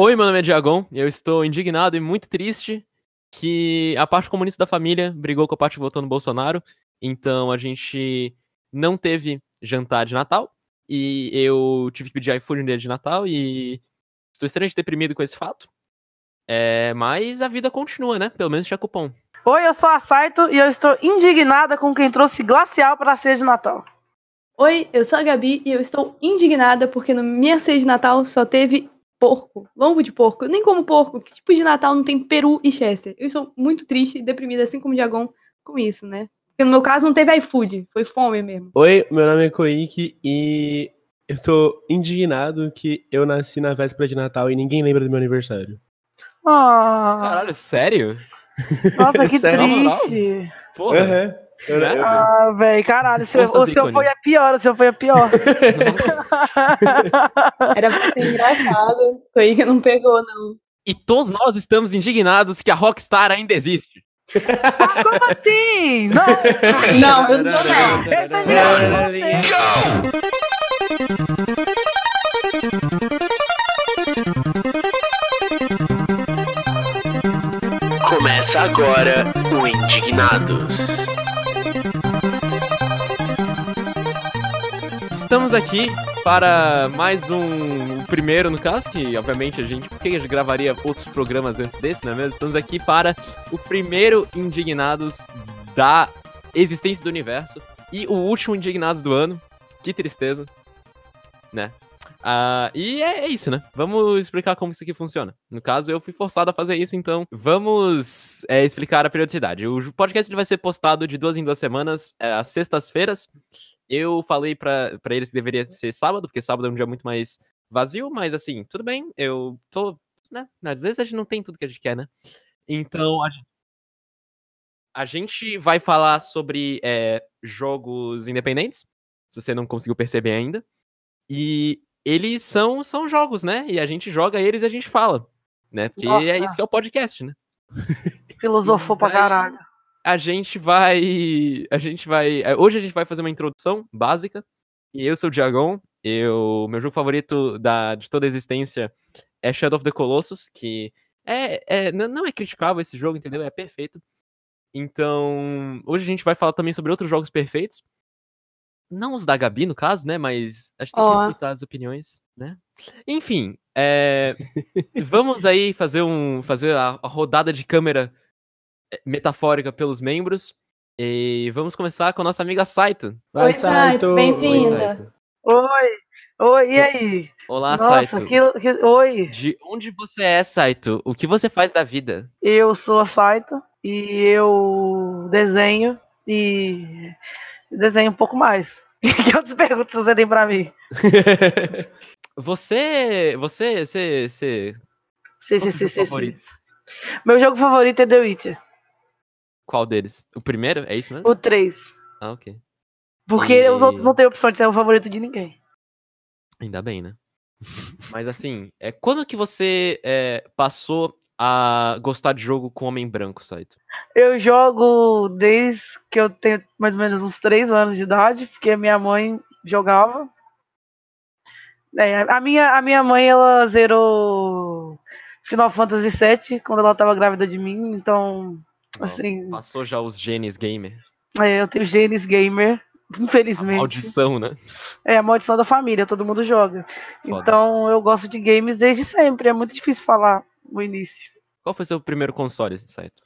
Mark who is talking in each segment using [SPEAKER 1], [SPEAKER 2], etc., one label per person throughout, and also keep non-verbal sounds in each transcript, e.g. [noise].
[SPEAKER 1] Oi, meu nome é Diagon. Eu estou indignado e muito triste que a parte comunista da família brigou com a parte que votou no Bolsonaro. Então a gente não teve jantar de Natal. E eu tive que pedir iFood no dia de Natal e estou extremamente deprimido com esse fato. É, mas a vida continua, né? Pelo menos tinha cupom.
[SPEAKER 2] Oi, eu sou a Saito e eu estou indignada com quem trouxe glacial para a ceia de Natal.
[SPEAKER 3] Oi, eu sou a Gabi e eu estou indignada porque na minha ceia de Natal só teve porco, lombo de porco. Eu nem como porco, que tipo de Natal não tem peru e chester? Eu sou muito triste e deprimida, assim como o Diagon, com isso, né? Porque no meu caso não teve iFood, foi fome mesmo.
[SPEAKER 4] Oi, meu nome é Koiki e eu tô indignado que eu nasci na véspera de Natal e ninguém lembra do meu aniversário.
[SPEAKER 2] Ah,
[SPEAKER 1] Caralho, sério?
[SPEAKER 2] nossa, que [laughs]
[SPEAKER 4] Sério?
[SPEAKER 2] triste.
[SPEAKER 1] Porra.
[SPEAKER 4] Aham. Eu-
[SPEAKER 1] Né?
[SPEAKER 2] Ah, velho, caralho, o seu, o seu foi a pior, o seu foi a pior.
[SPEAKER 3] Era pra ser engraçado. Foi aí que não pegou, não.
[SPEAKER 1] E todos nós estamos indignados que a Rockstar ainda existe.
[SPEAKER 2] Ah, como assim? Não,
[SPEAKER 3] Não, eu não tô não.
[SPEAKER 2] você.
[SPEAKER 5] Agora o Indignados.
[SPEAKER 1] Estamos aqui para mais um o primeiro, no caso, que obviamente a gente. Por que a gente gravaria outros programas antes desse, não é mesmo? Estamos aqui para o primeiro Indignados da existência do universo e o último Indignados do ano. Que tristeza, né? Ah, e é, é isso, né? Vamos explicar como isso aqui funciona. No caso, eu fui forçado a fazer isso, então vamos é, explicar a periodicidade. O podcast vai ser postado de duas em duas semanas, é, às sextas-feiras. Eu falei pra, pra eles que deveria ser sábado, porque sábado é um dia muito mais vazio, mas assim, tudo bem, eu tô, né? Às vezes a gente não tem tudo que a gente quer, né? Então, a, gen- a gente vai falar sobre é, jogos independentes, se você não conseguiu perceber ainda. E eles são, são jogos, né? E a gente joga eles e a gente fala, né? Porque é
[SPEAKER 2] Nossa.
[SPEAKER 1] isso que é o podcast, né?
[SPEAKER 2] Filosofou pra [laughs] caralho.
[SPEAKER 1] A gente vai. A gente vai. é, Hoje a gente vai fazer uma introdução básica. E eu sou o Diagon. Eu, meu jogo favorito da, de toda a existência é Shadow of the Colossus, que é, é, não é criticável esse jogo, entendeu? É perfeito. Então, hoje a gente vai falar também sobre outros jogos perfeitos. Não os da Gabi, no caso, né? Mas a gente tem que
[SPEAKER 3] Ó.
[SPEAKER 1] respeitar as opiniões, né? Enfim, é, [laughs] vamos aí fazer, um, fazer a, a rodada de câmera metafórica pelos membros. E vamos começar com a nossa amiga Saito.
[SPEAKER 4] Vai,
[SPEAKER 3] Oi, Saito, bem-vinda.
[SPEAKER 1] Oi.
[SPEAKER 2] Oi, e aí?
[SPEAKER 1] Olá,
[SPEAKER 2] Nossa,
[SPEAKER 1] Saito.
[SPEAKER 2] que, que- oi.
[SPEAKER 1] De onde você é, Saito? O que você faz da vida?
[SPEAKER 2] Eu sou a Saito e eu desenho e desenho um pouco mais. [laughs] Que outras perguntas você tem pra mim? [laughs]
[SPEAKER 1] você, você, você, você...
[SPEAKER 2] Sim, sim,
[SPEAKER 1] qual seu
[SPEAKER 2] sim,
[SPEAKER 1] jogo
[SPEAKER 2] sim, sim.
[SPEAKER 1] favorito?
[SPEAKER 2] Meu jogo favorito é The Witcher,
[SPEAKER 1] Qual deles? O primeiro? É isso mesmo?
[SPEAKER 2] o 3.
[SPEAKER 1] Ah, ok.
[SPEAKER 2] Porque
[SPEAKER 1] E-
[SPEAKER 2] os outros não têm opção de ser o favorito de ninguém.
[SPEAKER 1] Ainda bem, né? Mas assim, é, quando que você é, passou a gostar de jogo com homem branco, Saito?
[SPEAKER 2] Eu jogo desde que eu tenho mais ou menos uns 3 anos de idade, porque minha mãe jogava. É, a, minha, a minha mãe, ela zerou Final Fantasy VII quando ela tava grávida de mim, então, assim,
[SPEAKER 1] Passou já os genes gamer.
[SPEAKER 2] é, eu tenho genes gamer,
[SPEAKER 1] A
[SPEAKER 2] infelizmente.
[SPEAKER 1] maldição, né?
[SPEAKER 2] É a maldição da família, todo mundo joga.
[SPEAKER 1] Foda.
[SPEAKER 2] Então eu gosto de games desde sempre, é muito difícil falar o início.
[SPEAKER 1] Qual foi seu primeiro console, Saito?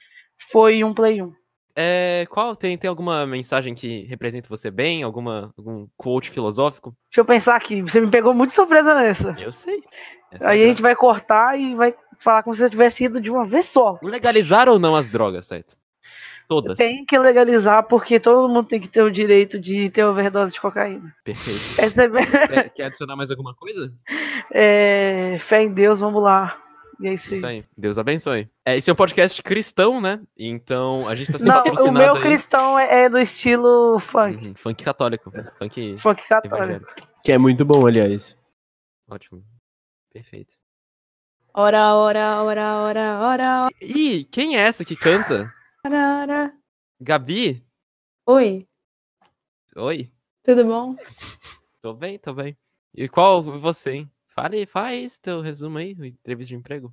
[SPEAKER 2] Foi um Play 1.
[SPEAKER 1] É, qual tem, tem alguma mensagem que representa você bem? Alguma, algum quote filosófico?
[SPEAKER 2] Deixa eu pensar aqui, você me pegou muito surpresa nessa.
[SPEAKER 1] Eu sei. Essa
[SPEAKER 2] Aí
[SPEAKER 1] é
[SPEAKER 2] a gente vai cortar e vai falar como se eu tivesse ido de uma vez só.
[SPEAKER 1] Legalizar ou não as drogas, Saito? Todas.
[SPEAKER 2] Tem que legalizar porque todo mundo tem que ter o direito de ter overdose de cocaína.
[SPEAKER 1] Perfeito. [laughs]
[SPEAKER 2] Essa é,
[SPEAKER 1] Quer, adicionar mais alguma coisa? [laughs]
[SPEAKER 2] é, fé em Deus, vamos lá. E é isso aí.
[SPEAKER 1] Isso aí. Deus abençoe. É, esse é um podcast cristão, né? Então a gente tá sendo
[SPEAKER 2] Não, o meu
[SPEAKER 1] aí.
[SPEAKER 2] cristão é, é do estilo funk.
[SPEAKER 1] Uhum, funk católico. Funk
[SPEAKER 2] Funk católico.
[SPEAKER 1] evangélico.
[SPEAKER 4] Que é muito bom, aliás.
[SPEAKER 1] Ótimo. Perfeito.
[SPEAKER 3] Ora, ora, ora, ora, ora,
[SPEAKER 1] E quem é essa que canta?
[SPEAKER 3] ora, ora.
[SPEAKER 1] Gabi?
[SPEAKER 3] Oi,
[SPEAKER 1] Oi?
[SPEAKER 3] tudo bom?
[SPEAKER 1] Tô bem, tô bem. E qual você, hein? Fale, faz teu resumo aí, entrevista de emprego.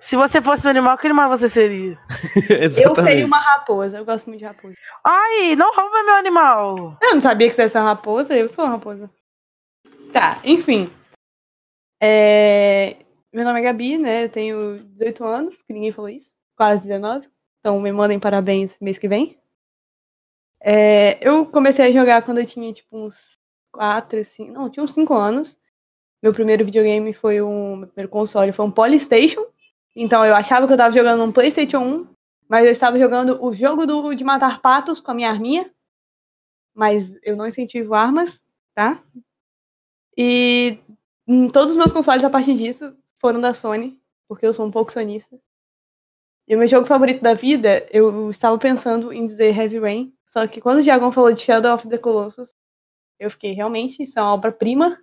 [SPEAKER 2] Se você fosse um animal, que animal você seria? [laughs]
[SPEAKER 3] Eu seria uma raposa. Eu gosto muito de raposa.
[SPEAKER 2] Ai, não rouba meu animal.
[SPEAKER 3] Eu não sabia que você era uma raposa. Eu sou uma raposa. Tá, enfim. É, Meu nome é Gabi, né? Eu tenho 18 anos, que ninguém falou isso. Quase 19. Então me mandem parabéns mês que vem. É, Eu comecei a jogar quando eu tinha, tipo, uns 4, 5... Não, tinha uns 5 anos. Meu primeiro videogame foi um... Meu primeiro console foi um Polystation. Então eu achava que eu tava jogando um PlayStation 1, mas eu estava jogando o jogo do, de matar patos com a minha arminha. Mas eu não incentivo armas, tá? E hum, todos os meus consoles a partir disso foram da Sony, porque eu sou um pouco sonista. E o meu jogo favorito da vida, eu estava pensando em dizer Heavy Rain, só que quando o Diagon falou de Shadow of the Colossus, eu fiquei, realmente, isso é uma obra-prima.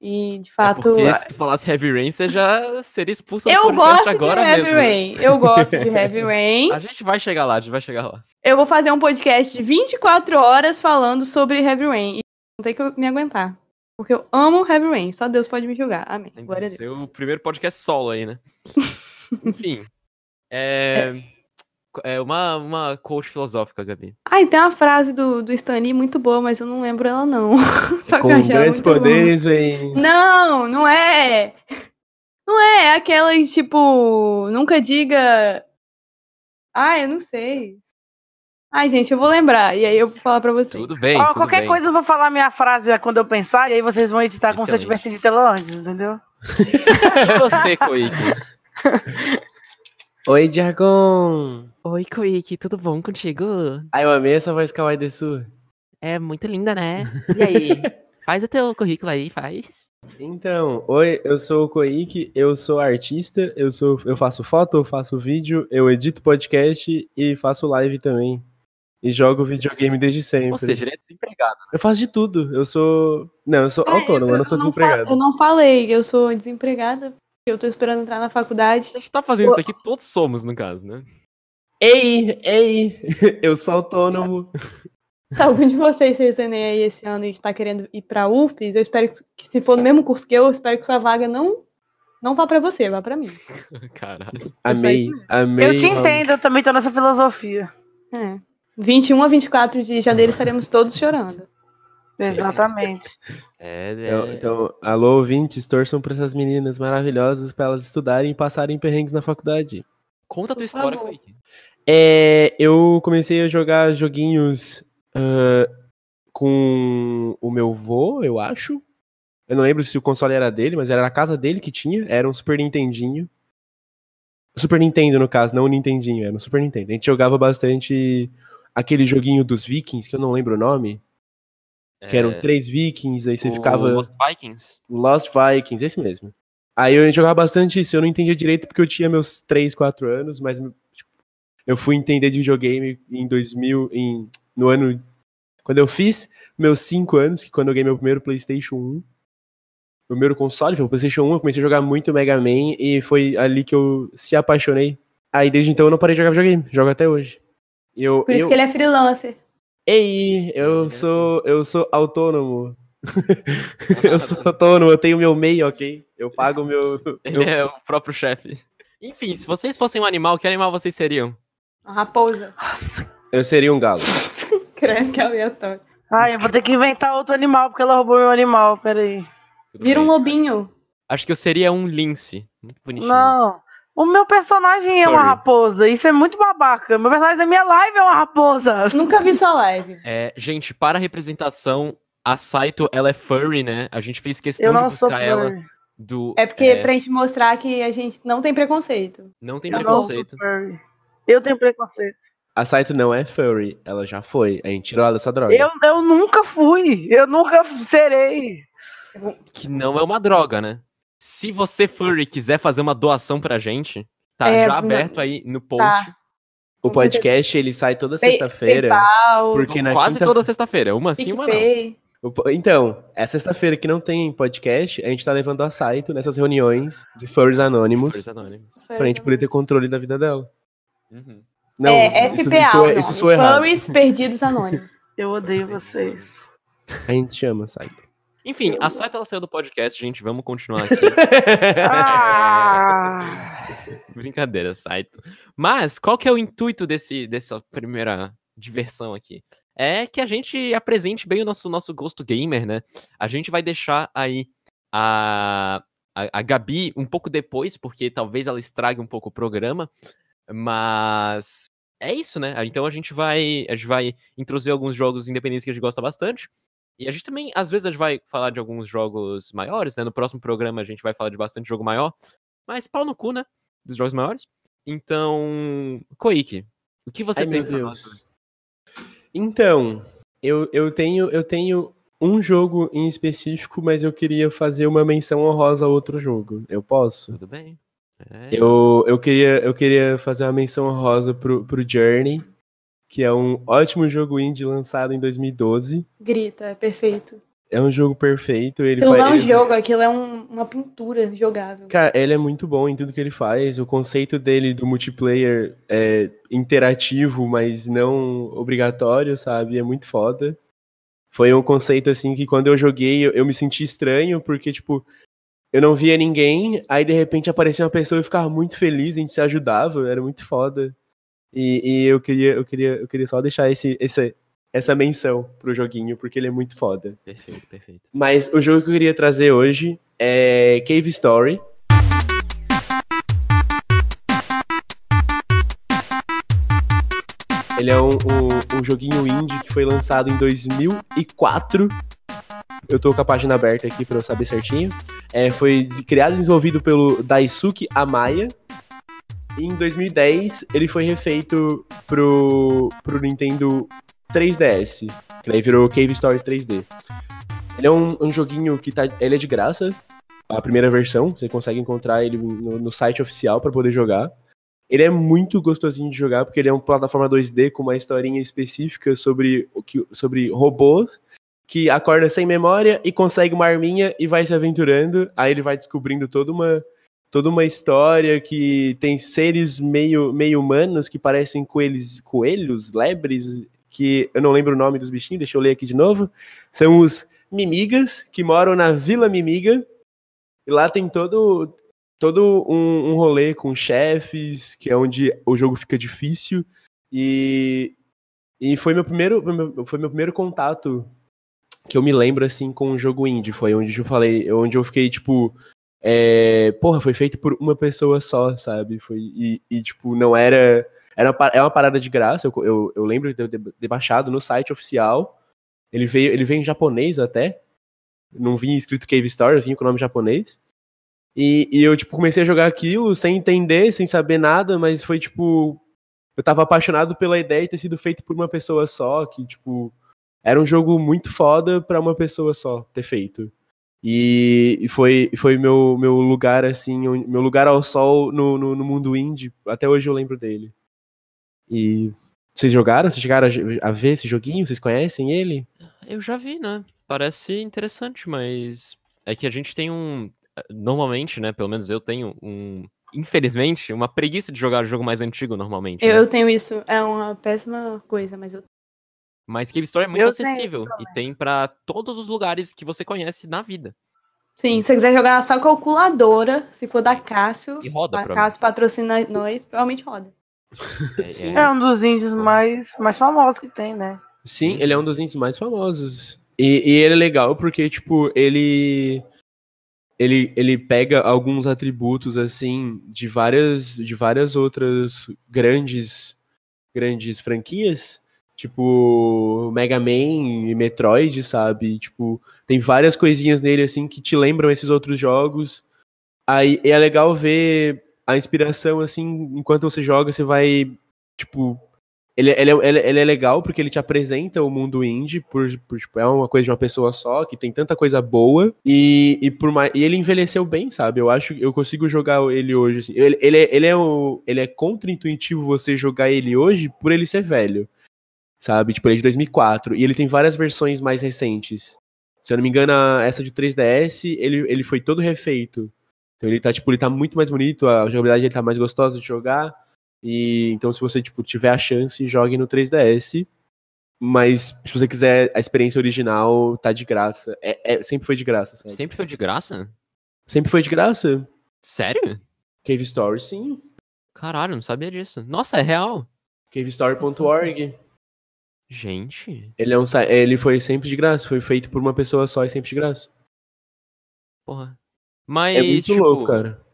[SPEAKER 3] E, de
[SPEAKER 1] É
[SPEAKER 3] fato,
[SPEAKER 1] porque se tu falasse Heavy Rain, você já seria expulso do
[SPEAKER 3] eu gosto de Heavy
[SPEAKER 1] mesmo.
[SPEAKER 3] Rain. Eu gosto de Heavy Rain. [laughs]
[SPEAKER 1] A gente vai chegar lá, a gente vai chegar lá.
[SPEAKER 3] Eu vou fazer um podcast de 24 horas falando sobre Heavy Rain. E não tem que me aguentar. Porque eu amo Heavy Rain. Só Deus pode me julgar. Amém.
[SPEAKER 1] Tem
[SPEAKER 3] Glória a
[SPEAKER 1] que
[SPEAKER 3] Deus.
[SPEAKER 1] ser o primeiro podcast solo aí, né? [laughs] Enfim. É, é uma, uma coach filosófica, Gabi.
[SPEAKER 3] Ai, tem uma frase do, do Stan Lee muito boa, mas eu não lembro ela, não. [laughs] Só que
[SPEAKER 4] Com
[SPEAKER 3] ela
[SPEAKER 4] grandes poderes vem.
[SPEAKER 3] Não, não é. Não é. É aquela, tipo, nunca diga. Ah, eu não sei. Ai, gente, eu vou lembrar. E aí eu vou falar pra vocês.
[SPEAKER 1] Tudo bem,
[SPEAKER 2] Ó,
[SPEAKER 1] tudo
[SPEAKER 2] qualquer
[SPEAKER 1] bem.
[SPEAKER 2] coisa eu vou falar minha frase quando eu pensar, e aí vocês vão editar como se eu tivesse ela antes, entendeu?
[SPEAKER 1] E você, Koiki?
[SPEAKER 4] Oi, Diagon!
[SPEAKER 1] Oi, Koiki, tudo bom contigo?
[SPEAKER 4] Ai, eu amei essa voz kawaii de sua.
[SPEAKER 1] É muito linda, né? [laughs] E aí? faz o teu currículo aí, faz.
[SPEAKER 4] Então, oi, eu sou o Koik, eu sou artista, eu sou, eu faço foto, eu faço vídeo, eu edito podcast e faço live também. E jogo videogame desde sempre.
[SPEAKER 1] Ou seja, ele é desempregado.
[SPEAKER 4] eu faço de tudo. Eu sou, não, eu sou
[SPEAKER 3] Ah,
[SPEAKER 4] autônomo, eu, não sou
[SPEAKER 3] fa-
[SPEAKER 4] desempregado.
[SPEAKER 3] eu não falei, eu sou desempregada. Eu tô esperando entrar na faculdade.
[SPEAKER 1] A gente tá fazendo isso aqui, todos somos, no caso, né?
[SPEAKER 4] Ei, ei, [laughs] eu sou autônomo.
[SPEAKER 3] Se algum de vocês fez Enem aí esse ano e tá querendo ir pra UFES, eu espero que, se for no mesmo curso que eu, eu espero que sua vaga não não vá pra você, vá pra mim. [laughs]
[SPEAKER 1] Caralho.
[SPEAKER 4] Amei, amei.
[SPEAKER 2] Eu te entendo, eu também tô nessa filosofia.
[SPEAKER 3] É. 21 a 24 de janeiro estaremos todos chorando.
[SPEAKER 2] Exatamente.
[SPEAKER 1] É,
[SPEAKER 4] Então,
[SPEAKER 1] é...
[SPEAKER 4] então, alô, ouvintes, torçam pra essas meninas maravilhosas pra elas estudarem e passarem perrengues na faculdade.
[SPEAKER 1] Conta a tua história. Koiki.
[SPEAKER 4] É, eu comecei a jogar joguinhos ah, com o meu vô, eu acho. Eu não lembro se o console era dele, mas era a casa dele que tinha. Era um Super Nintendinho. Super Nintendo, no caso, não o Nintendinho, era um Super Nintendo. A gente jogava bastante aquele joguinho dos Vikings, que eu não lembro o nome. Que eram três Vikings, aí você
[SPEAKER 1] É, o
[SPEAKER 4] ficava.
[SPEAKER 1] Lost Vikings.
[SPEAKER 4] Lost Vikings, esse mesmo. Aí eu jogava bastante isso, eu não entendia direito porque eu tinha meus 3, 4 anos, mas tipo, eu fui entender de videogame em 2000, em, no ano... Quando eu fiz meus 5 anos, que quando eu ganhei meu primeiro Playstation 1, meu primeiro console foi o Playstation 1, eu comecei a jogar muito Mega Man e foi ali que eu se apaixonei. Aí desde então eu não parei de jogar videogame, jogo até hoje. Eu,
[SPEAKER 3] Por isso
[SPEAKER 4] eu,
[SPEAKER 3] que ele é freelancer.
[SPEAKER 4] Ei, eu
[SPEAKER 1] Olha
[SPEAKER 4] sou, eu sou autônomo. [laughs] eu sou autônomo, eu tenho meu MEI, ok? Eu pago meu. [laughs]
[SPEAKER 1] Ele é o próprio chefe. Enfim, se vocês fossem um animal, que animal vocês seriam?
[SPEAKER 3] Uma raposa.
[SPEAKER 2] Nossa.
[SPEAKER 4] Eu seria um galo. [laughs]
[SPEAKER 3] Credo que aleatório.
[SPEAKER 2] Ai, eu vou ter que inventar outro animal, porque ela roubou meu animal, peraí.
[SPEAKER 1] Tudo
[SPEAKER 3] Vira um lobinho.
[SPEAKER 1] Acho que eu seria um lince. Muito bonitinho.
[SPEAKER 2] Não. O meu personagem é uma
[SPEAKER 1] Sorry.
[SPEAKER 2] raposa. Isso é muito babaca. Meu personagem da minha live é uma raposa.
[SPEAKER 3] Nunca vi sua live.
[SPEAKER 1] É, gente, para a representação, a Saito, ela é furry, né? A gente fez questão
[SPEAKER 2] Eu
[SPEAKER 1] de
[SPEAKER 2] não sou
[SPEAKER 1] buscar ela do...
[SPEAKER 3] É porque
[SPEAKER 1] é,
[SPEAKER 3] pra gente mostrar que a gente não tem preconceito.
[SPEAKER 1] Não tem
[SPEAKER 2] Eu não
[SPEAKER 1] preconceito.
[SPEAKER 2] furry. Eu tenho preconceito.
[SPEAKER 4] A Saito não é furry, ela já foi. A gente tirou ela dessa droga.
[SPEAKER 2] Eu, eu nunca fui. Eu nunca serei.
[SPEAKER 1] Que não é uma droga, né? Se você, furry, quiser fazer uma doação pra gente, tá
[SPEAKER 3] É,
[SPEAKER 1] já
[SPEAKER 3] não-
[SPEAKER 1] aberto aí no post.
[SPEAKER 3] Tá.
[SPEAKER 4] O podcast ele sai toda sexta-feira. Porque na
[SPEAKER 1] Quase
[SPEAKER 4] quinta...
[SPEAKER 1] toda sexta-feira. Uma sim, uma não.
[SPEAKER 4] Então, é sexta-feira que não tem podcast, a gente tá levando a Saito nessas reuniões de furries anônimos
[SPEAKER 1] Furries Anonymous.
[SPEAKER 4] pra gente poder ter controle da vida dela.
[SPEAKER 1] Uhum.
[SPEAKER 4] Não,
[SPEAKER 3] é
[SPEAKER 4] isso,
[SPEAKER 3] FPA,
[SPEAKER 4] isso,
[SPEAKER 3] o
[SPEAKER 4] é, isso errado.
[SPEAKER 3] Furries Perdidos Anônimos.
[SPEAKER 2] Eu odeio vocês.
[SPEAKER 4] A gente chama Saito.
[SPEAKER 1] Enfim, a Saito ela saiu do podcast, gente. Vamos continuar [laughs] aqui.
[SPEAKER 2] Ah! [laughs]
[SPEAKER 1] Brincadeira, Saito. Mas qual que é o intuito desse, dessa primeira diversão aqui? É que a gente apresente bem o nosso, nosso gosto gamer, né? A gente vai deixar aí a, a, a Gabi um pouco depois, porque talvez ela estrague um pouco o programa. Mas é isso, né? Então a gente vai, a gente vai introduzir alguns jogos independentes que a gente gosta bastante. E a gente também, às vezes, a gente vai falar de alguns jogos maiores, né? No próximo programa a gente vai falar de bastante jogo maior. Mas pau no cu, né? Dos jogos maiores. Então, Koike, o que você
[SPEAKER 4] Ai,
[SPEAKER 1] tem
[SPEAKER 4] meu? Deus. Então, eu, eu, tenho, eu tenho um jogo em específico, mas eu queria fazer uma menção honrosa a outro jogo. Eu posso?
[SPEAKER 1] Tudo bem? É,
[SPEAKER 4] Eu, eu, queria, eu queria fazer uma menção honrosa pro, pro Journey, que é um ótimo jogo indie lançado em 2012.
[SPEAKER 3] Grita, é perfeito.
[SPEAKER 4] É um jogo perfeito. Ele
[SPEAKER 3] Aquilo não é um
[SPEAKER 4] ele-
[SPEAKER 3] jogo, aquilo é um- uma pintura jogável.
[SPEAKER 4] Cara, ele é muito bom em tudo que ele faz. O conceito dele do multiplayer é interativo, mas não obrigatório, sabe? É muito foda. Foi um conceito assim que quando eu joguei, eu, eu me senti estranho, porque, tipo, eu não via ninguém, aí de repente aparecia uma pessoa e eu ficava muito feliz, a gente se ajudava, era muito foda. E, e eu queria, eu queria, eu queria só deixar esse, esse, essa menção pro joguinho, porque ele é muito foda.
[SPEAKER 1] perfeito, perfeito.
[SPEAKER 4] Mas o jogo que eu queria trazer hoje é Cave Story. Ele é um, um- um joguinho indie que foi lançado em 2004. Eu tô com a página aberta aqui pra eu saber certinho. É, foi criado e desenvolvido pelo Daisuke Amaya. Em 2010 ele foi refeito pro, pro Nintendo 3DS. Que daí virou Cave Stories 3D. Ele é um, um joguinho que tá. Ele é de graça. A primeira versão. Você consegue encontrar ele no, no site oficial pra poder jogar. Ele é muito gostosinho de jogar, porque ele é uma plataforma 2D com uma historinha específica sobre, sobre robôs que acorda sem memória e consegue uma arminha e vai se aventurando. Aí ele vai descobrindo toda uma, toda uma história que tem seres meio, meio humanos que parecem coelhos, coelhos, lebres, que eu não lembro o nome dos bichinhos, deixa eu ler aqui de novo. São os Mimigas, que moram na Vila Mimiga. E lá tem todo, todo um, um rolê com chefes, que é onde o jogo fica difícil. E, e foi, meu primeiro, foi meu primeiro contato que eu me lembro, assim, com um jogo indie. Foi onde eu falei, onde eu fiquei, tipo... é, porra, foi feito por uma pessoa só, sabe? Foi, e, e, tipo, não era... era uma, é uma parada de graça, eu, eu, eu lembro de ter de- de baixado no site oficial. Ele veio, ele veio em japonês até. Não vinha escrito Cave Story, vinha com o nome japonês. E, e eu, tipo, comecei a jogar aquilo sem entender, sem saber nada, mas foi, tipo... Eu tava apaixonado pela ideia de ter sido feito por uma pessoa só, que, tipo... Era um jogo muito foda pra uma pessoa só ter feito. E, e foi, foi meu, meu lugar, assim, meu lugar ao sol no, no, no mundo indie. Até hoje eu lembro dele. E... Vocês jogaram? Vocês chegaram a, a ver esse joguinho? Vocês conhecem ele?
[SPEAKER 1] Eu já vi, né? Parece interessante, mas é que a gente tem um. Normalmente, né? Pelo menos eu tenho um. Infelizmente, uma preguiça de jogar jogo mais antigo normalmente.
[SPEAKER 3] Eu,
[SPEAKER 1] né?
[SPEAKER 3] eu tenho isso, é uma péssima coisa, mas eu.
[SPEAKER 1] Mas Cave Story é muito
[SPEAKER 2] Eu
[SPEAKER 1] acessível e tem pra todos os lugares que você conhece na vida.
[SPEAKER 3] Sim, se você quiser jogar só calculadora, se for da Cássio,
[SPEAKER 1] E roda,
[SPEAKER 3] a Cássio patrocina nós, provavelmente roda.
[SPEAKER 1] é,
[SPEAKER 4] Sim.
[SPEAKER 2] É um dos indies mais, mais famosos que tem, né?
[SPEAKER 4] Sim, ele é um dos indies mais famosos. E, e ele é legal porque, tipo, ele. Ele, ele pega alguns atributos, assim, de várias, de várias outras grandes, grandes franquias. Tipo, Mega Man e Metroid, sabe? Tipo, tem várias coisinhas nele, assim, que te lembram esses outros jogos. Aí é legal ver a inspiração, assim, enquanto você joga, você vai, tipo, ele, ele, é- ele, ele é legal porque ele te apresenta o mundo indie, por, por, tipo, é uma coisa de uma pessoa só, que tem tanta coisa boa, e, e, por mais, e ele envelheceu bem, sabe? Eu acho que eu consigo jogar ele hoje. Assim. Ele, ele, é, ele, é ele é contra-intuitivo você jogar ele hoje por ele ser velho, sabe? Tipo, ele é de 2004, e ele tem várias versões mais recentes. Se eu não me engano, essa de 3DS, ele, ele foi todo refeito. Então ele tá, tipo, ele tá muito mais bonito, a jogabilidade dele tá mais gostosa de jogar. E então, se você tipo, tiver a chance, jogue no 3DS. Mas se você quiser a experiência original, tá de graça. É, é- sempre foi de graça, sabe?
[SPEAKER 1] Sempre foi de graça?
[SPEAKER 4] Sempre foi de graça.
[SPEAKER 1] Sério?
[SPEAKER 4] Cave Story, sim.
[SPEAKER 1] Caralho, não sabia disso. Nossa, é real.
[SPEAKER 4] Cavestory.org.
[SPEAKER 1] Gente,
[SPEAKER 4] Ele, é um, ele foi sempre de graça. Foi feito por uma pessoa só e sempre de graça.
[SPEAKER 1] porra. Mas,
[SPEAKER 4] É muito
[SPEAKER 1] tipo,
[SPEAKER 4] louco, cara.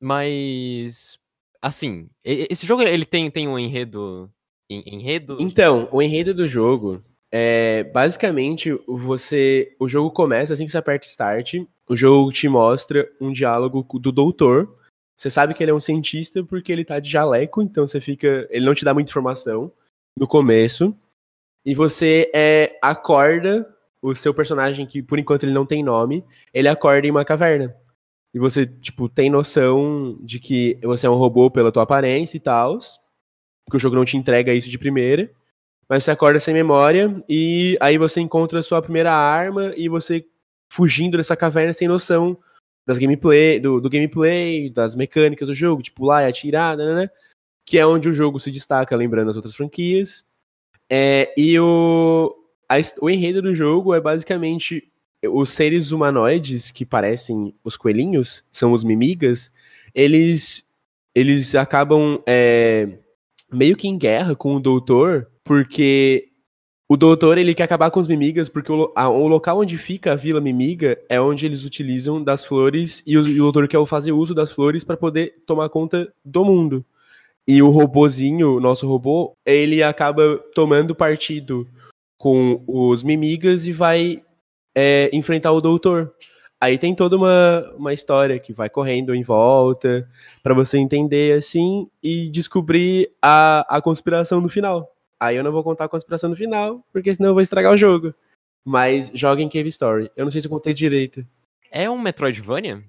[SPEAKER 1] Mas, assim, esse jogo ele tem, tem um enredo. en- Enredo?
[SPEAKER 4] Então, o enredo do jogo é basicamente você. O jogo começa assim que você aperta Start. O jogo te mostra um diálogo do doutor. Você sabe que ele é um cientista porque ele tá de jaleco, então você fica. Ele não te dá muita informação no começo. E você é, acorda o seu personagem, que por enquanto ele não tem nome, ele acorda em uma caverna. E você, tipo, tem noção de que você é um robô pela tua aparência e tal. Porque o jogo não te entrega isso de primeira. Mas você acorda sem memória e aí você encontra a sua primeira arma e você fugindo dessa caverna sem noção das gameplay, do, do gameplay, das mecânicas do jogo, tipo lá e atirar, né, né, né, que é onde o jogo se destaca, lembrando as outras franquias. É, e o, a o enredo do jogo é basicamente os seres humanoides que parecem os coelhinhos, são os mimigas, eles, eles acabam é, meio que em guerra com o doutor, porque o doutor ele quer acabar com os mimigas, porque o, a- o local onde fica a vila mimiga é onde eles utilizam das flores, e o, e o doutor quer fazer uso das flores para poder tomar conta do mundo. E o robozinho, o nosso robô, ele acaba tomando partido com os mimigas e vai é, enfrentar o doutor. Aí tem toda uma, uma história que vai correndo em volta para você entender assim e descobrir a, a conspiração no final. Aí eu não vou contar a conspiração no final, porque senão eu vou estragar o jogo. Mas joga em Cave Story. Eu não sei se eu contei direito.
[SPEAKER 1] É um Metroidvania?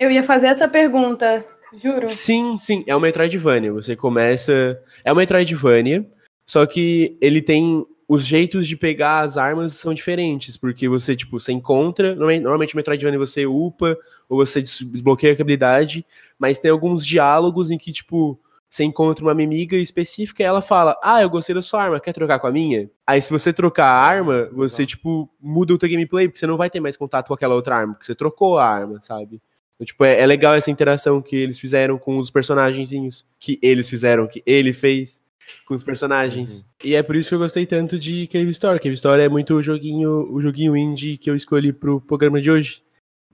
[SPEAKER 3] Eu ia fazer essa pergunta, juro.
[SPEAKER 4] Sim, sim, é um Metroidvania. Você começa. É um Metroidvania, só que ele tem. Os jeitos de pegar as armas são diferentes, porque você, tipo, você encontra. Normalmente, normalmente no Metroidvania você upa, ou você des- desbloqueia a habilidade, mas tem alguns diálogos em que, tipo, você encontra uma inimiga específica e ela fala: Ah, eu gostei da sua arma, quer trocar com a minha? Aí, se você trocar a arma, você, tipo, muda o teu gameplay, porque você não vai ter mais contato com aquela outra arma, porque você trocou a arma, sabe? Então, tipo, é, é legal essa interação que eles fizeram com os personagenzinhos. Que eles fizeram, que ele fez com os personagens. E é por isso que eu gostei tanto de Cave Story. Cave Story é muito o joguinho, o joguinho indie que eu escolhi pro programa de hoje.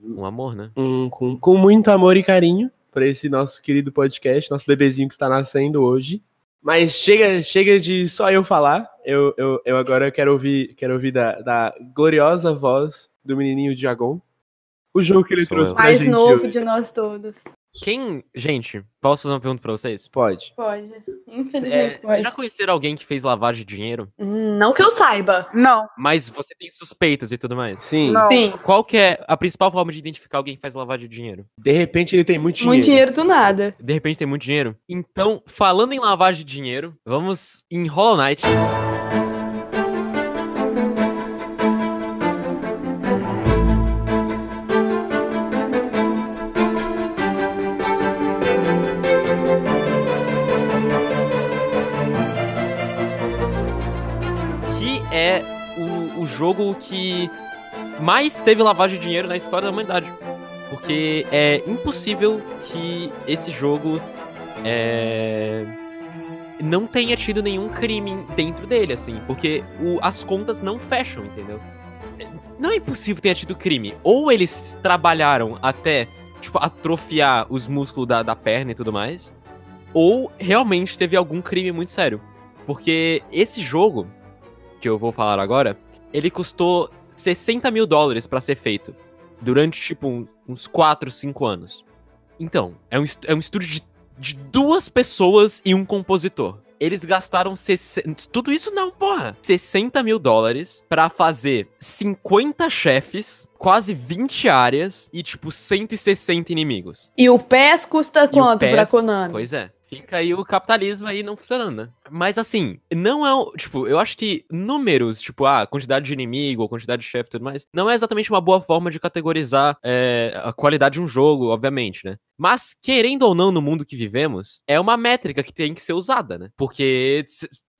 [SPEAKER 1] Um amor, né?
[SPEAKER 4] Um- com, com muito amor e carinho para esse nosso querido podcast, nosso bebezinho que está nascendo hoje. Mas chega, chega de só eu falar. Eu, eu, eu agora quero ouvir, quero ouvir da, da gloriosa voz do menininho Diagon. O jogo que ele
[SPEAKER 1] Sou
[SPEAKER 4] trouxe
[SPEAKER 1] eu.
[SPEAKER 4] pra
[SPEAKER 3] Mais
[SPEAKER 4] gente
[SPEAKER 3] novo
[SPEAKER 4] hoje.
[SPEAKER 3] de nós todos.
[SPEAKER 1] Quem. Gente, posso fazer uma pergunta pra vocês?
[SPEAKER 4] Pode.
[SPEAKER 3] Pode.
[SPEAKER 1] É,
[SPEAKER 3] Infelizmente
[SPEAKER 1] vocês
[SPEAKER 3] pode.
[SPEAKER 1] já conheceram alguém que fez lavagem de dinheiro?
[SPEAKER 3] Não que eu saiba.
[SPEAKER 2] Não,
[SPEAKER 1] Mas você tem suspeitas e tudo mais?
[SPEAKER 4] Sim.
[SPEAKER 2] Não.
[SPEAKER 3] Sim.
[SPEAKER 1] Qual que é a principal forma de identificar alguém que faz lavagem de dinheiro?
[SPEAKER 4] De repente ele tem muito dinheiro.
[SPEAKER 3] Muito dinheiro do nada.
[SPEAKER 1] De repente tem muito dinheiro. Então, falando em lavagem de dinheiro, vamos em Hollow Knight. Jogo que mais teve lavagem de dinheiro na história da humanidade. Porque é impossível que esse jogo é, não tenha tido nenhum crime dentro dele, assim. Porque o- as contas não fecham, entendeu? Não é impossível ter tido crime. Ou eles trabalharam até, tipo, atrofiar os músculos da, da perna e tudo mais. Ou realmente teve algum crime muito sério. Porque esse jogo, que eu vou falar agora, ele custou 60 mil dólares pra ser feito. Durante, tipo, um- uns 4, 5 anos. Então, é um, é um estúdio de, de duas pessoas e um compositor. Eles gastaram 60, tudo isso não, porra! 60 mil dólares pra fazer 50 chefes, quase 20 áreas e, tipo, 160 inimigos.
[SPEAKER 3] E o PES custa
[SPEAKER 1] E
[SPEAKER 3] quanto pra
[SPEAKER 1] PES
[SPEAKER 3] Konami?
[SPEAKER 1] Pois é. Fica aí o capitalismo aí não funcionando, né? Mas assim, não é. Tipo, eu acho que números, tipo, ah, quantidade de inimigo, ou quantidade de chefe e tudo mais, não é exatamente uma boa forma de categorizar é, a qualidade de um jogo, obviamente, né? Mas, querendo ou não, no mundo que vivemos, é uma métrica que tem que ser usada, né? Porque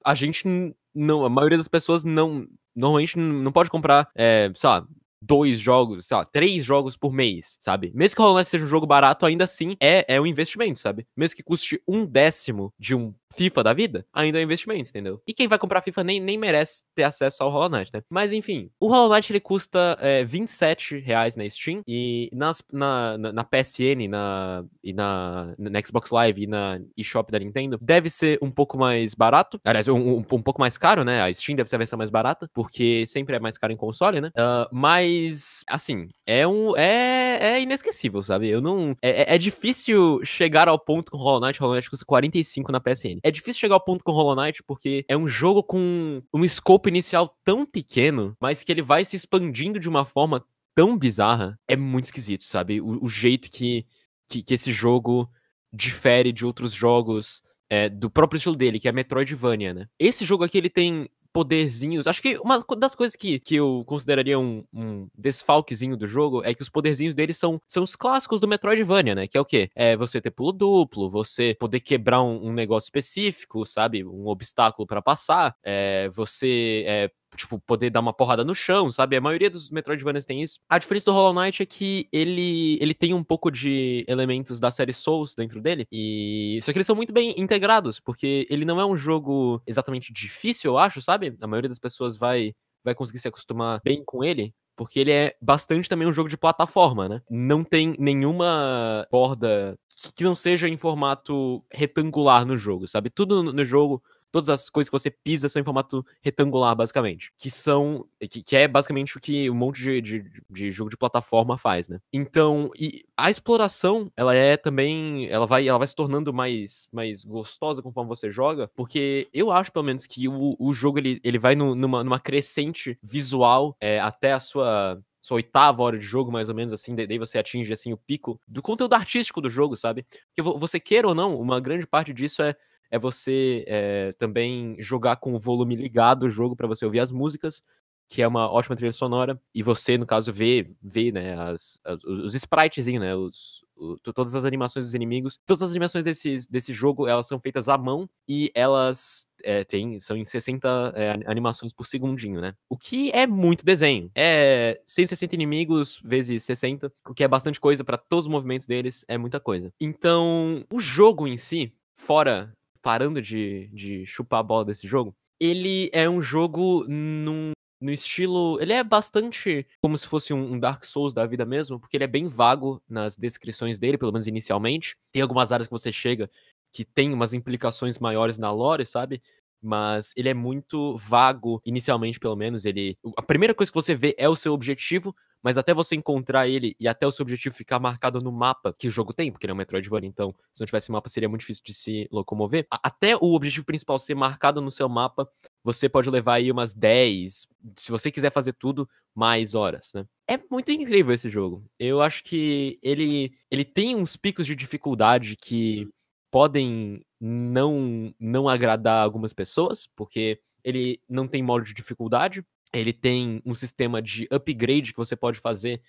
[SPEAKER 1] a gente não, a maioria das pessoas não. Normalmente não não pode comprar, é, sei lá, dois jogos, sei lá, três jogos por mês, sabe? Mesmo que o Hollow Knight seja um jogo barato, ainda assim é, é um investimento, sabe? Mesmo que custe um décimo de um FIFA da vida, ainda é um investimento, entendeu? E quem vai comprar FIFA nem, nem merece ter acesso ao Hollow Knight, né? Mas enfim, o Hollow Knight ele custa é, 27 reais na Steam e nas, na, na, na PSN na, e na, na Xbox Live e na eShop da Nintendo deve ser um pouco mais barato. Aliás, um, um, um pouco mais caro, né? A Steam deve ser a versão mais barata, porque sempre é mais caro em console, né? Ah, mas, assim, é um. É, é inesquecível, sabe? Eu não. É, é- é difícil chegar ao ponto com Hollow Knight. Hollow Knight custa 45 na PSN. É difícil chegar ao ponto com Hollow Knight porque é um jogo com um scope inicial tão pequeno, mas que ele vai se expandindo de uma forma tão bizarra. É muito esquisito, sabe? O, o jeito que, que, que esse jogo difere de outros jogos é, do próprio estilo dele, que é Metroidvania, né? Esse jogo aqui, ele tem poderzinhos. Acho que uma das coisas que, que eu consideraria um, um desfalquezinho do jogo é que os poderzinhos dele são, são os clássicos do Metroidvania, né? Que é o quê? É você ter pulo duplo, você poder quebrar um, um negócio específico, sabe? Um obstáculo pra passar, é, você é, tipo, poder dar uma porrada no chão, sabe? A maioria dos Metroidvanias tem isso. A diferença do Hollow Knight é que ele, ele tem um pouco de elementos da série Souls dentro dele, e só que eles são muito bem integrados, porque ele não é um jogo exatamente difícil, eu acho, sabe? A maioria das pessoas vai, vai conseguir se acostumar bem com ele, porque ele é bastante também um jogo de plataforma, né? Não tem nenhuma borda que não seja em formato retangular no jogo, sabe? Tudo no- no jogo todas as coisas que você pisa são em formato retangular, basicamente. Que são. Que, que é basicamente o que um monte de, de, de jogo de plataforma faz, né? Então, e a exploração, ela é também. Ela vai, ela vai se tornando mais, mais gostosa conforme você joga. Porque eu acho, pelo menos, que o, o jogo ele, ele vai no- numa, numa crescente visual é, até a sua sua oitava hora de jogo, mais ou menos, assim, daí você atinge, assim, o pico do conteúdo artístico do jogo, sabe? Porque vo- você queira ou não, uma grande parte disso é, é você é, também jogar com o volume ligado o jogo para você ouvir as músicas, que é uma ótima trilha sonora, e você, no caso, vê, vê né, as, as- os spritezinhos, né, os, o- to- todas as animações dos inimigos. Todas as animações desse, desse jogo, elas são feitas à mão, e elas é, tem, são em 60 é, an- animações por segundinho, né? O que é muito desenho. É 160 inimigos vezes 60, o que é bastante coisa para todos os movimentos deles, é muita coisa. Então, o jogo em si, fora parando de, de chupar a bola desse jogo, ele é um jogo num, no estilo. Ele é bastante como se fosse um, Dark Souls da vida mesmo, porque ele é bem vago nas descrições dele, pelo menos inicialmente. Tem algumas áreas que você chega que tem umas implicações maiores na lore, sabe? Mas ele é muito vago, inicialmente, pelo menos. Ele. A primeira coisa que você vê é o seu objetivo, mas até você encontrar ele e até o seu objetivo ficar marcado no mapa que o jogo tem, porque ele é um Metroidvania, então se não tivesse mapa seria muito difícil de se locomover. Até o objetivo principal ser marcado no seu mapa, você pode levar aí umas 10, se você quiser fazer tudo, mais horas, né? É muito incrível esse jogo. Eu acho que ele, ele tem uns picos de dificuldade que podem não, não agradar algumas pessoas, porque ele não tem modo de dificuldade, ele tem um sistema de upgrade que você pode fazer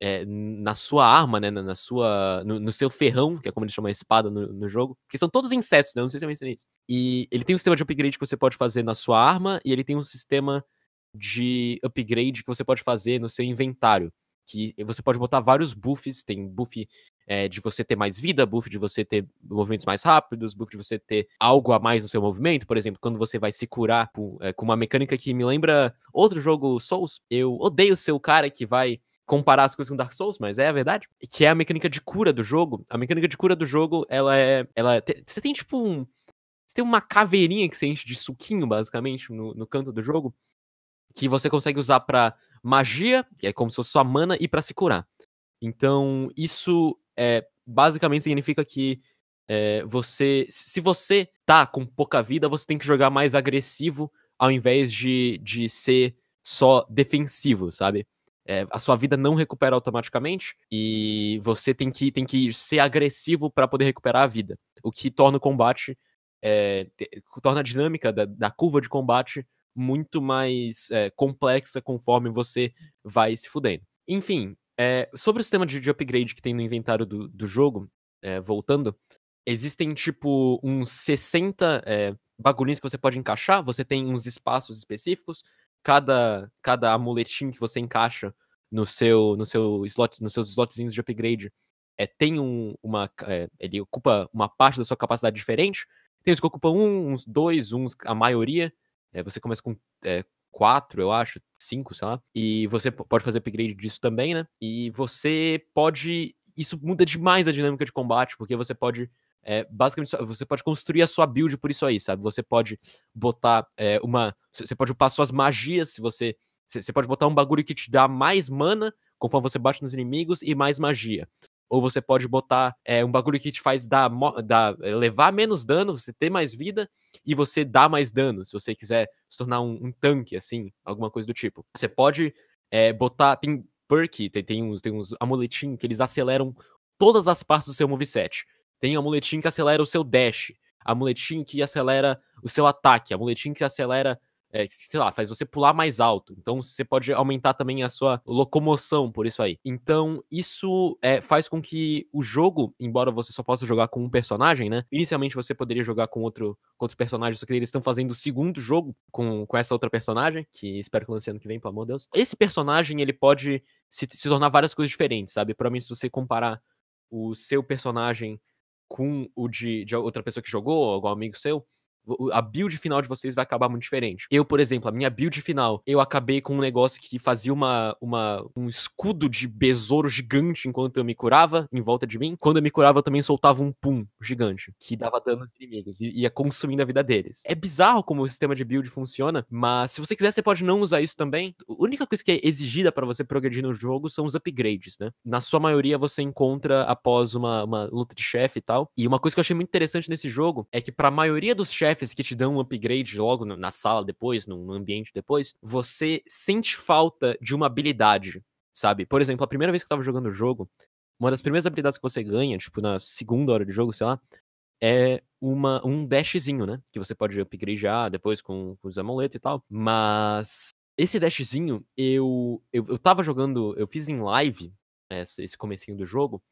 [SPEAKER 1] é, na sua arma, né? Na sua. No, no seu ferrão, que é como eles chamam a espada no, no jogo. Que são todos insetos, né? Não sei se eu mencionei isso. E ele tem um sistema de upgrade que você pode fazer na sua arma, e ele tem um sistema de upgrade que você pode fazer no seu inventário. Que você pode botar vários buffs, tem buff é, de você ter mais vida, buff de você ter movimentos mais rápidos, buff de você ter algo a mais no seu movimento. Por exemplo, quando você vai se curar com, é, com uma mecânica que me lembra outro jogo Souls. Eu odeio ser o cara que vai comparar as coisas com Dark Souls, mas é a verdade. Que é a mecânica de cura do jogo. A mecânica de cura do jogo, ela é. Ela te- Você tem tipo um. Você tem uma caveirinha que você enche de suquinho, basicamente, no, no canto do jogo. Que você consegue usar pra magia, que é como se fosse sua mana, e pra se curar. Então, isso é, basicamente significa que é, você. Se você tá com pouca vida, você tem que jogar mais agressivo ao invés de, de ser só defensivo, sabe? É, a sua vida não recupera automaticamente e você tem que, tem que ser agressivo para poder recuperar a vida. O que torna o combate. é, torna a dinâmica da, da curva de combate muito mais é, complexa conforme você vai se fudendo. Enfim, é, sobre o sistema de, de upgrade que tem no inventário do, do jogo, é, voltando, existem tipo uns 60 é, bagulhinhos que você pode encaixar, você tem uns espaços específicos, cada, cada amuletinho que você encaixa no seu, no seu slot, nos seus slotzinhos de upgrade, é, tem um, uma. Ele ocupa uma parte da sua capacidade diferente. Tem os que ocupam um, uns dois, uns, a maioria. Você começa com quatro, eu acho, cinco, sei lá. E você pode fazer upgrade disso também, né? E você pode. Isso muda demais a dinâmica de combate, porque você pode. É, basicamente, você pode construir a sua build por isso aí, sabe? Você pode botar é, uma. Você pode upar suas magias, se você. Você pode botar um bagulho que te dá mais mana conforme você bate nos inimigos e mais magia. Ou você pode botar é, um bagulho que te faz dar, dar, levar menos dano, você ter mais vida e você dá mais dano, se você quiser se tornar um, um tanque, assim, alguma coisa do tipo. Você pode é, botar. Tem perk, tem, tem, uns, tem uns amuletinhos que eles aceleram todas as partes do seu moveset. Tem amuletinho que acelera o seu dash, amuletinho que acelera o seu ataque, amuletinho que acelera é, sei lá, faz você pular mais alto. Então você pode aumentar também a sua locomoção por isso aí. Então isso é, faz com que o jogo, embora você só possa jogar com um personagem, né? Inicialmente você poderia jogar com outro, com outro personagem, só que eles estão fazendo o segundo jogo com, com essa outra personagem, que espero que lance ano que vem, pelo amor de Deus. Esse personagem, ele pode se, se tornar várias coisas diferentes, sabe? Provavelmente se você comparar o seu personagem com o de, de outra pessoa que jogou, algum amigo seu, a build final de vocês vai acabar muito diferente. Eu, por exemplo, a minha build final, eu acabei com um negócio que fazia uma, uma, um escudo de besouro gigante enquanto eu me curava em volta de mim. Quando eu me curava, eu também soltava um pum gigante, que dava dano aos inimigos e ia consumindo a vida deles. É bizarro como o sistema de build funciona, mas se você quiser, você pode não usar isso também. A única coisa que é exigida para você progredir no jogo são os upgrades, né? Na sua maioria, você encontra após uma, uma luta de chefe e tal. E uma coisa que eu achei muito interessante nesse jogo é que, para a maioria dos chefes, chefes que te dão um upgrade logo na sala depois, no ambiente depois, você sente falta de uma habilidade, sabe? Por exemplo, a primeira vez que eu tava jogando o jogo, uma das primeiras habilidades que você ganha, tipo, na segunda hora de jogo, sei lá, é uma, um dashzinho, né? Que você pode upgradear depois com, com os amuletos e tal. Mas esse dashzinho, eu, eu, eu tava jogando, eu fiz em live esse, esse comecinho do jogo,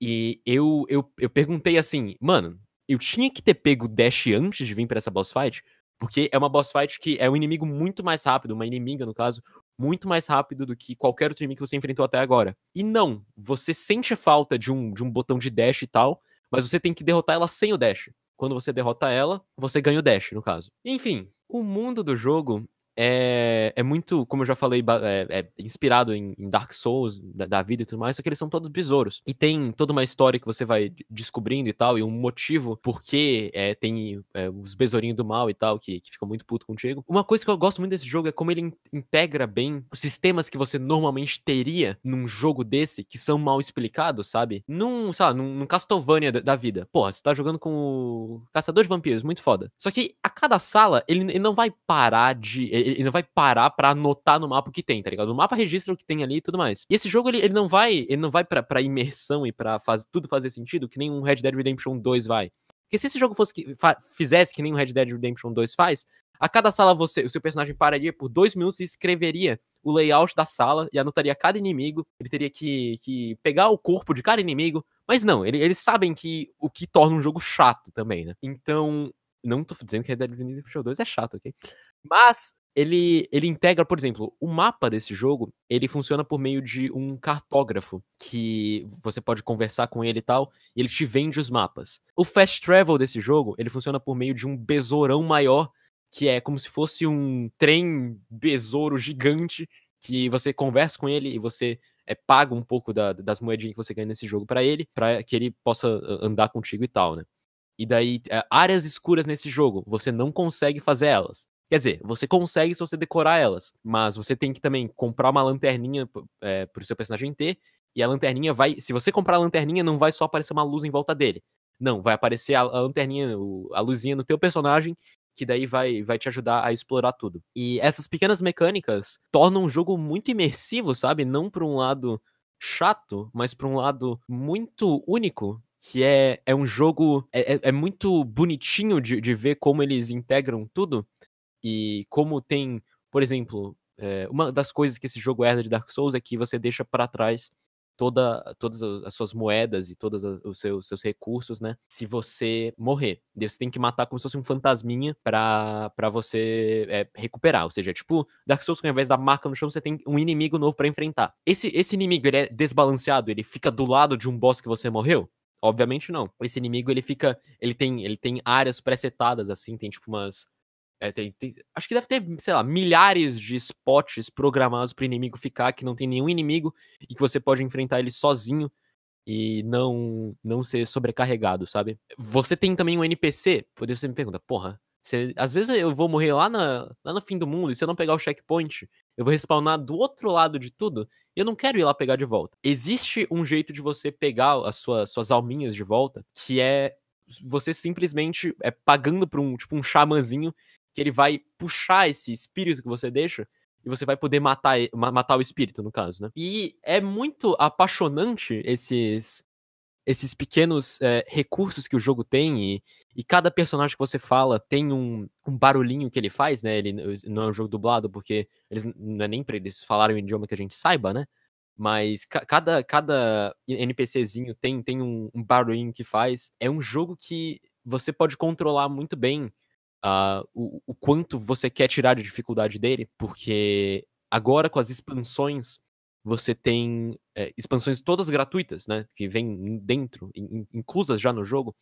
[SPEAKER 1] e eu, eu, eu perguntei assim, mano, eu tinha que ter pego o dash antes de vir para essa boss fight, porque é uma boss fight que é um inimigo muito mais rápido, uma inimiga no caso, muito mais rápido do que qualquer outro inimigo que você enfrentou até agora. E não, você sente falta de um, de um botão de dash e tal, mas você tem que derrotar ela sem o dash. Quando você derrota ela, você ganha o dash, no caso. Enfim, o mundo do jogo é, é muito, como eu já falei, é, é inspirado em, em, Dark Souls, da, da, vida e tudo mais, só que eles são todos besouros. E tem toda uma história que você vai descobrindo e tal, e um motivo por que é, tem é, os besourinhos do mal e tal, que, que ficam muito puto contigo. Uma coisa que eu gosto muito desse jogo é como ele in integra bem os sistemas que você normalmente teria num jogo desse, que são mal explicados, sabe? Num, lá, num, num Castlevania da, da, vida. Porra, você tá jogando com o Caçador de Vampiros, muito foda. Só que a cada sala, ele, ele não vai parar de. Ele, não vai parar para anotar no mapa o que tem, tá ligado? O mapa registra o que tem ali e tudo mais. E esse jogo, ele, ele não vai, ele não vai pra, pra imersão e pra faz, tudo fazer sentido, que nem um Red Dead Redemption 2 vai. Porque se esse jogo fosse que, fizesse que nem um Red Dead Redemption 2 faz, a cada sala você, o seu personagem pararia por dois minutos e escreveria o layout da sala e anotaria cada inimigo. Ele teria que, que pegar o corpo de cada inimigo. Mas não, ele, eles sabem que o que torna um jogo chato também, né? Então, não tô dizendo que Red Dead Redemption 2 é chato, ok? Mas ele, ele integra, por exemplo, o mapa desse jogo, ele funciona por meio de um cartógrafo, que você pode conversar com ele e tal, e ele te vende os mapas. O fast travel desse jogo, ele funciona por meio de um besourão maior, que é como se fosse um trem besouro gigante, que você conversa com ele e você é, paga um pouco da, das moedinhas que você ganha nesse jogo para ele, para que ele possa andar contigo e tal, né? E daí, é, áreas escuras nesse jogo, você não consegue fazer elas. Quer dizer, você consegue se você decorar elas, mas você tem que também comprar uma lanterninha é, pro seu personagem ter, e a lanterninha vai. Se você comprar a lanterninha, não vai só aparecer uma luz em volta dele. Não, vai aparecer a, a lanterninha, a luzinha no teu personagem, que daí vai, vai te ajudar a explorar tudo. E essas pequenas mecânicas tornam o jogo muito imersivo, sabe? Não por um lado chato, mas por um lado muito único. Que é, é um jogo. É, é, é muito bonitinho de, de ver como eles integram tudo. E como tem, por exemplo, é, uma das coisas que esse jogo herda de Dark Souls é que você deixa para trás toda, todas as as suas moedas e todos os seus, seus recursos, né? Se você morrer. Você tem que matar como se fosse um fantasminha pra, você é, recuperar. Ou seja, tipo, Dark Souls, ao invés da marca no chão, você tem um inimigo novo pra enfrentar. Esse, esse inimigo, ele é desbalanceado? Ele fica do lado de um boss que você morreu? Obviamente não. Esse inimigo, ele fica. Ele tem, ele tem áreas pré-setadas, assim, tem tipo umas. É, tem- tem- acho que deve ter, sei lá, milhares de spots programados pro inimigo ficar, que não tem nenhum inimigo e que você pode enfrentar ele sozinho e não não ser sobrecarregado, sabe? Você tem também um NPC, poder você me pergunta, porra, você- às vezes eu vou morrer lá, na, lá no fim do mundo e se eu não pegar o checkpoint, eu vou respawnar do outro lado de tudo e eu não quero ir lá pegar de volta. Existe um jeito de você pegar as suas, suas alminhas de volta, que é você simplesmente é pagando pra um, tipo, um xamãzinho que ele vai puxar esse espírito que você deixa e você vai poder matar, ma- matar o espírito, no caso, né? E é muito apaixonante esses esses pequenos é, recursos que o jogo tem e, e cada personagem que você fala tem um, um barulhinho que ele faz, né? Ele não é um jogo dublado porque eles não é nem pra eles falarem o idioma que a gente saiba, né? Mas ca- cada, cada NPCzinho tem, tem um, um barulhinho que faz. É um jogo que você pode controlar muito bem ah, o, o quanto você quer tirar de dificuldade dele, porque agora com as expansões você tem é, expansões todas gratuitas, né? Que vêm dentro, in- in- inclusas já no jogo.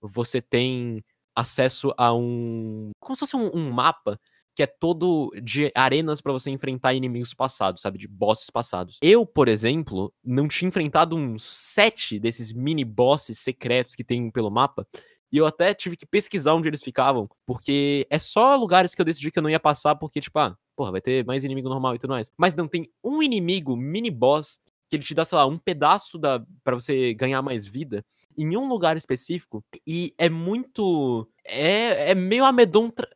[SPEAKER 1] Você tem acesso a um. Como se fosse um, um mapa que é todo de arenas pra você enfrentar inimigos passados, sabe? De bosses passados. Eu, por exemplo, não tinha enfrentado uns sete desses mini bosses secretos que tem pelo mapa. E eu até tive que pesquisar onde eles ficavam, porque é só lugares que eu decidi que eu não ia passar, porque, tipo, ah, porra, vai ter mais inimigo normal e tudo mais. Mas não, tem um inimigo mini boss que ele te dá, sei lá, um pedaço da para você ganhar mais vida em um lugar específico e é muito é, é meio amedronta,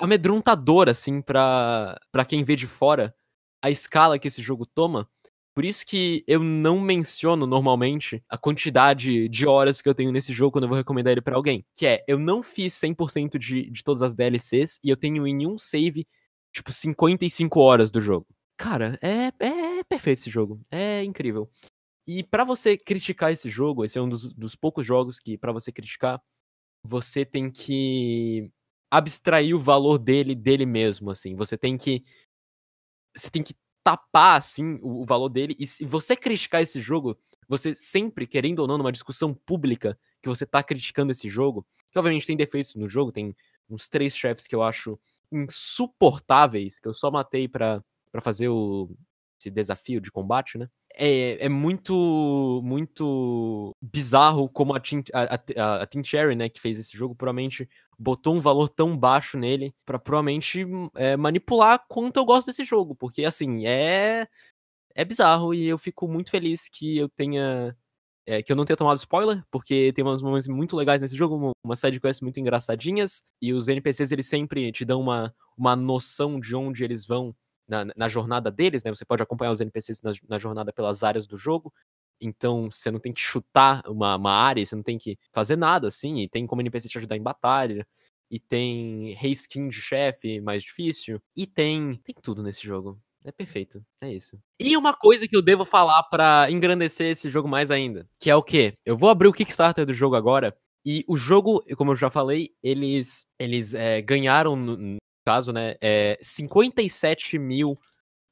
[SPEAKER 1] amedrontador assim pra para quem vê de fora a escala que esse jogo toma. Por isso que eu não menciono normalmente a quantidade de horas que eu tenho nesse jogo quando eu vou recomendar ele pra alguém. Que é, eu não fiz 100% de, de todas as DLCs e eu tenho em um save, tipo, 55 horas do jogo. Cara, é, é perfeito esse jogo. É incrível. E pra você criticar esse jogo, esse é um dos, dos poucos jogos que pra você criticar, você tem que abstrair o valor dele dele mesmo, assim. Você tem que você tem que tapar assim o, o valor dele e se você criticar esse jogo, você sempre, querendo ou não, numa discussão pública que você tá criticando esse jogo, que obviamente tem defeitos no jogo, tem uns três chefes que eu acho insuportáveis, que eu só matei pra fazer o esse desafio de combate, né? É, é muito muito bizarro como a Team, a, a, a Cherry, né, que fez esse jogo, provavelmente botou um valor tão baixo nele pra provavelmente é, manipular quanto eu gosto desse jogo, porque assim, é é bizarro e eu fico muito feliz que eu tenha é, que eu não tenha tomado spoiler, porque tem uns momentos muito legais nesse jogo, uma- umas sidequests muito engraçadinhas, e os NPCs eles sempre te dão uma, uma noção de onde eles vão na, na jornada deles, né? Você pode acompanhar os NPCs na, na jornada pelas áreas do jogo. Então você não tem que chutar uma, uma área, você não tem que fazer nada, assim, e tem como NPC te ajudar em batalha, e tem reskin de chefe mais difícil, e tem. Tem tudo nesse jogo. É perfeito. É isso. E uma coisa que eu devo falar pra engrandecer esse jogo mais ainda, que é o quê? Eu vou abrir o Kickstarter do jogo agora, e o jogo, como eu já falei, eles, eles é, ganharam, no caso, né, é, 57 mil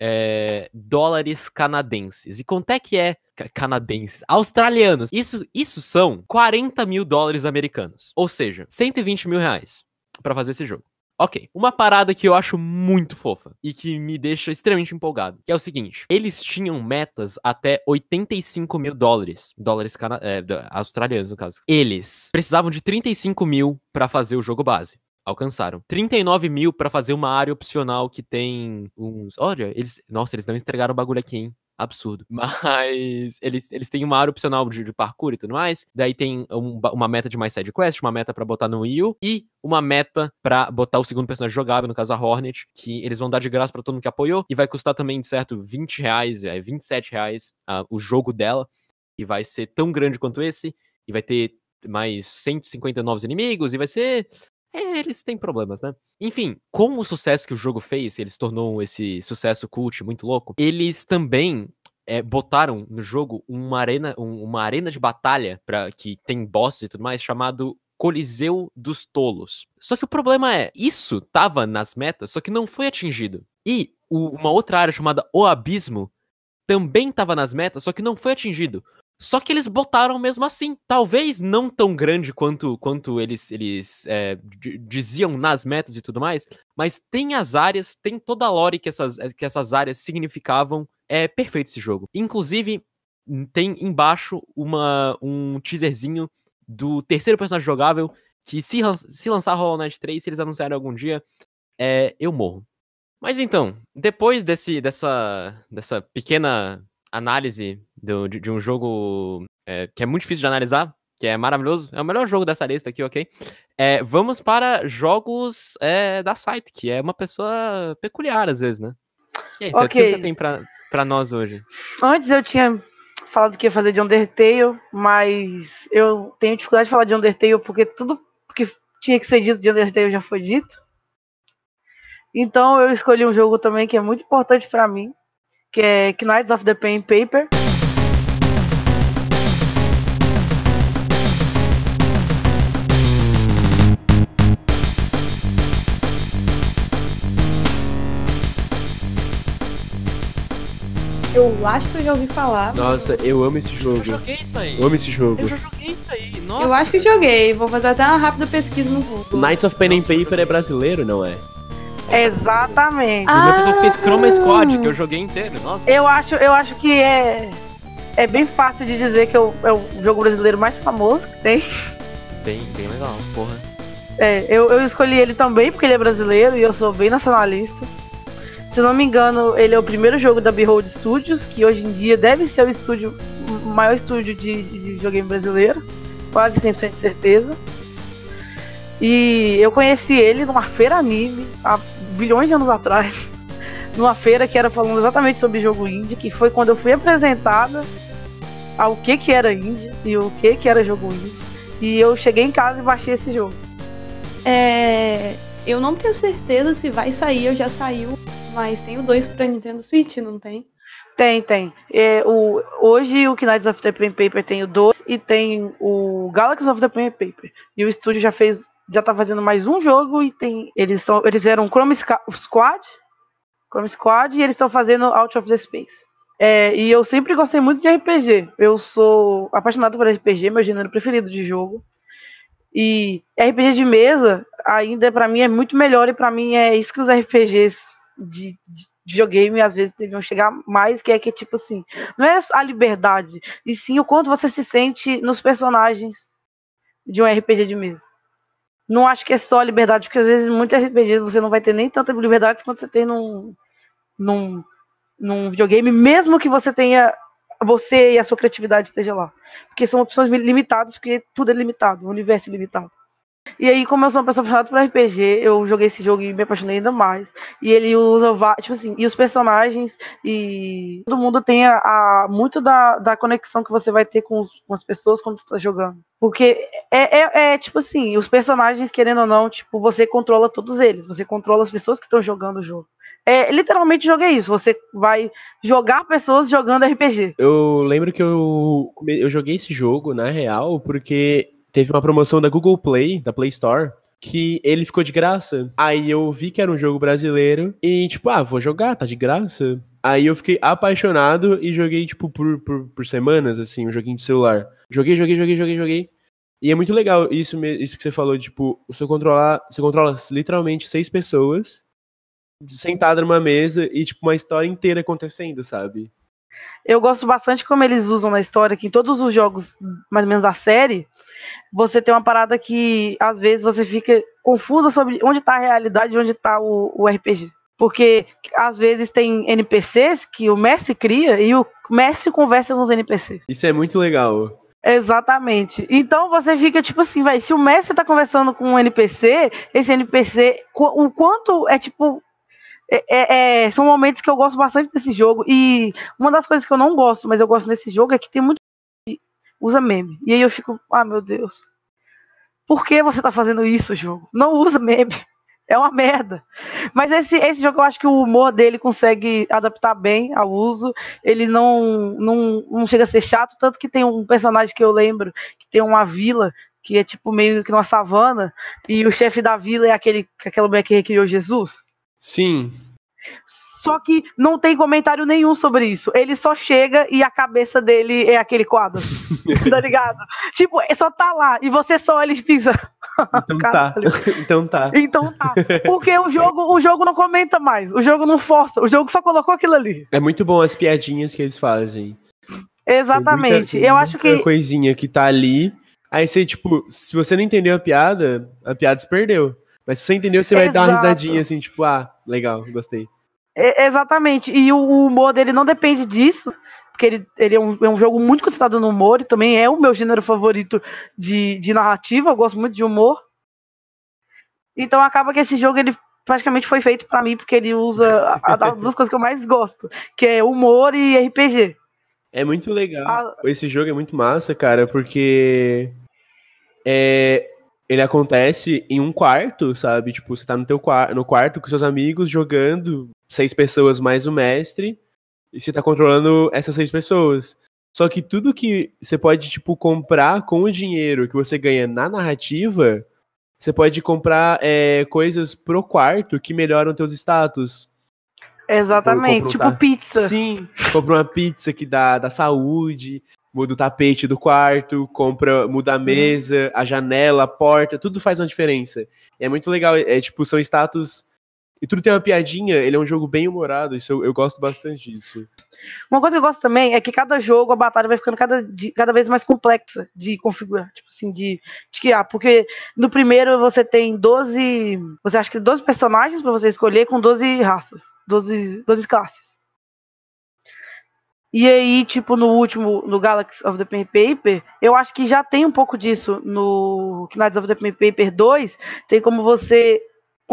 [SPEAKER 1] é, dólares canadenses. E quanto é que é ca- canadenses? Australianos. Isso, isso são 40 mil dólares americanos. Ou seja, 120 mil reais pra fazer esse jogo. Ok, uma parada que eu acho muito fofa e que me deixa extremamente empolgado, que é o seguinte: eles tinham metas até 85 mil dólares, dólares é, australianos no caso. Eles precisavam de 35 mil pra fazer o jogo base. Alcançaram. 39 mil pra fazer uma área opcional que tem uns. Olha, eles. Nossa, eles não entregaram o bagulho aqui, hein? Absurdo. [laughs] Mas eles, eles têm uma área opcional de, de parkour e tudo mais. Daí tem um uma meta de mais side quest, uma meta pra botar no Wii e uma meta pra botar o segundo personagem jogável, no caso a Hornet, que eles vão dar de graça pra todo mundo que apoiou. E vai custar também, de certo, 20 reais, é, 27 reais ah, o jogo dela. E vai ser tão grande quanto esse. E vai ter mais 150 novos inimigos. E vai ser. É, eles têm problemas, né? Enfim, com o sucesso que o jogo fez, ele se tornou esse sucesso cult muito louco, eles também é, botaram no jogo uma arena, um- uma arena de batalha para que tem bosses e tudo mais, chamado Coliseu dos Tolos. Só que o problema é, isso tava nas metas, só que não foi atingido. E o- uma outra área chamada O Abismo também tava nas metas, só que não foi atingido. Só que eles botaram mesmo assim. Talvez não tão grande quanto, quanto eles, eles é, di- diziam nas metas e tudo mais, mas tem as áreas, tem toda a lore que essas, que essas áreas significavam. É perfeito esse jogo. Inclusive, tem embaixo uma, um teaserzinho do terceiro personagem jogável que se, se lançar Hollow Knight 3, se eles anunciarem algum dia, é, eu morro. Mas então, depois desse, dessa, dessa pequena análise do- de, de um jogo é, que é muito difícil de analisar, que é maravilhoso, é o melhor jogo dessa lista aqui, ok? É, vamos para jogos é, da site, que é uma pessoa peculiar às vezes, né? E aí, Seth, o que você tem pra nós hoje?
[SPEAKER 2] Antes eu tinha falado que ia fazer de Undertale, mas eu tenho dificuldade de falar de Undertale porque tudo que tinha que ser dito de Undertale já foi dito. Então eu escolhi um jogo também que é muito importante pra mim, que é Knights of the Pen and Paper.
[SPEAKER 3] Eu acho que eu já ouvi falar.
[SPEAKER 4] Nossa, eu amo esse jogo.
[SPEAKER 1] joguei isso aí.
[SPEAKER 4] Eu amo esse jogo.
[SPEAKER 1] Eu já joguei isso aí. Nossa.
[SPEAKER 3] Eu acho que joguei. Vou fazer até uma rápida pesquisa no Google.
[SPEAKER 4] Knights of Pen and Paper é brasileiro, não é?
[SPEAKER 2] Exatamente.
[SPEAKER 1] A minha pessoa que fez Chroma
[SPEAKER 3] Ah.
[SPEAKER 1] Squad, que eu joguei inteiro. Nossa.
[SPEAKER 2] Eu acho, eu acho que é é bem fácil de dizer que é o, é o jogo brasileiro mais famoso que tem.
[SPEAKER 1] Bem, bem legal, porra.
[SPEAKER 2] É, eu, eu escolhi ele também porque ele é brasileiro e eu sou bem nacionalista. Se não me engano, ele é o primeiro jogo da Behold Studios, que hoje em dia deve ser o estúdio, o maior estúdio de, de videogame brasileiro, quase 100% de certeza. E eu conheci ele numa feira anime, há bilhões de anos atrás, [laughs] numa feira que era falando exatamente sobre jogo indie, que foi quando eu fui apresentada ao que que era indie e o que que era jogo indie. E eu cheguei em casa e baixei esse jogo.
[SPEAKER 3] É, eu não tenho certeza se vai sair ou já saiu, mas tem o 2 pra Nintendo Switch, não tem?
[SPEAKER 2] Tem, tem. É, o, hoje o Knights of the Pen Paper tem o 2 e tem o Galaxy of the Pen Paper. E o estúdio já fez, já tá fazendo mais um jogo e tem, eles são, eles eram Chrome Squad, Chrome Squad e eles estão fazendo Out of the Space. É, e eu sempre gostei muito de RPG. Eu sou apaixonado por RPG, meu gênero preferido de jogo. E RPG de mesa ainda pra mim é muito melhor e pra mim é isso que os RPGs de, de videogame às vezes deviam chegar mais, que é que tipo assim, não é a liberdade, e sim o quanto você se sente nos personagens de um RPG de mesa. Não acho que é só liberdade, porque às vezes muitos RPGs você não vai ter nem tanta liberdade quanto você tem num, num, num videogame, mesmo que você tenha você e a sua criatividade esteja lá. Porque são opções limitadas, porque tudo é limitado, o universo é limitado. E aí, como eu sou uma pessoa apaixonada por RPG, eu joguei esse jogo e me apaixonei ainda mais. E ele usa, tipo assim, e os personagens, e todo mundo tem a, a- muito da, da conexão que você vai ter com, os- com as pessoas quando tu tá jogando. Porque é, é, é, tipo assim, os personagens, querendo ou não, tipo, você controla todos eles, você controla as pessoas que estão jogando o jogo. É, literalmente jogo é isso, você vai jogar pessoas jogando RPG.
[SPEAKER 4] Eu lembro que eu, eu joguei esse jogo, na real, porque teve uma promoção da Google Play, da Play Store, que ele ficou de graça. Aí eu vi que era um jogo brasileiro e, tipo, ah, vou jogar, tá de graça. Aí eu fiquei apaixonado e joguei, tipo, por, por, por semanas, assim, um joguinho de celular. Joguei, joguei, joguei, joguei, joguei. E é muito legal isso, isso que você falou, tipo, você controlar, você controla literalmente seis pessoas sentada numa mesa e, tipo, uma história inteira acontecendo, sabe?
[SPEAKER 2] Eu gosto bastante como eles usam na história que em todos os jogos, mais ou menos da série, você tem uma parada que às vezes você fica confusa sobre onde tá a realidade e onde tá o, o RPG. Porque às vezes tem NPCs que o mestre cria e o mestre conversa com os NPCs.
[SPEAKER 4] Isso é muito legal.
[SPEAKER 2] Exatamente. Então você fica tipo assim, vai, se o mestre tá conversando com um NPC, esse NPC, o quanto é tipo. É- é- é- são momentos que eu gosto bastante desse jogo. E uma das coisas que eu não gosto, mas eu gosto desse jogo, é que tem muito. que usa meme. E aí eu fico, ah, meu Deus. Por que você tá fazendo isso, jogo? Não usa meme. É uma merda. Mas esse, esse jogo eu acho que o humor dele consegue adaptar bem ao uso. Ele não, não, não chega a ser chato, tanto que tem um personagem que eu lembro, que tem uma vila, que é tipo meio que uma savana, e o chefe da vila é aquele, aquela mulher que recriou Jesus.
[SPEAKER 4] Sim.
[SPEAKER 2] Só que não tem comentário nenhum sobre isso. Ele só chega e a cabeça dele é aquele quadro. [laughs] tá ligado? Tipo, é só tá lá. E você só olha e pensa.
[SPEAKER 4] Então tá. Então tá.
[SPEAKER 2] Então tá. Porque o jogo, o jogo não comenta mais. O jogo não força. O jogo só colocou aquilo ali.
[SPEAKER 4] É muito bom as piadinhas que eles fazem.
[SPEAKER 2] Exatamente.
[SPEAKER 4] Muita-
[SPEAKER 2] eu acho que.
[SPEAKER 4] coisinha que tá ali. Aí você, tipo, se você não entendeu a piada, a piada se perdeu. Mas se você entendeu, você vai dar uma
[SPEAKER 2] Exato.
[SPEAKER 4] risadinha assim, tipo, ah, legal, gostei.
[SPEAKER 2] é- exatamente. E o, humor dele não depende disso. Porque ele, ele é, um, é um jogo muito concentrado no humor. E também é o meu gênero favorito de, de narrativa. Eu gosto muito de humor. Então acaba que esse jogo ele praticamente foi feito pra mim. Porque ele usa a- as duas coisas que eu mais gosto. Que é humor e RPG.
[SPEAKER 4] É muito legal.
[SPEAKER 2] Ah.
[SPEAKER 4] Esse jogo é muito massa, cara, porque é, ele acontece em um quarto, sabe? Tipo, você tá no teu quarto, no quarto com seus amigos jogando, seis pessoas mais o mestre, e você tá controlando essas seis pessoas. Só que tudo que você pode, tipo, comprar com o dinheiro que você ganha na narrativa, você pode comprar é, coisas pro quarto que melhoram teus status.
[SPEAKER 2] Exatamente. Tipo
[SPEAKER 4] tá?
[SPEAKER 2] pizza.
[SPEAKER 4] Sim, compra uma pizza que dá, dá saúde, muda o tapete do quarto, compra, muda a mesa, a janela, a porta, tudo faz uma diferença. É muito legal, é tipo, são status. E tudo tem uma piadinha, ele é um jogo bem humorado, isso eu, eu gosto bastante disso.
[SPEAKER 2] Uma coisa que eu gosto também é que cada jogo, a batalha vai ficando cada, cada vez mais complexa de configurar, tipo assim, de, de criar. Porque no primeiro você tem 12. Você acha que 12 personagens pra você escolher com 12 raças, 12, 12 classes. E aí, tipo, no último, no Galaxy of the Pen Paper, eu acho que já tem um pouco disso no Knights of the Pen Paper 2. Tem como você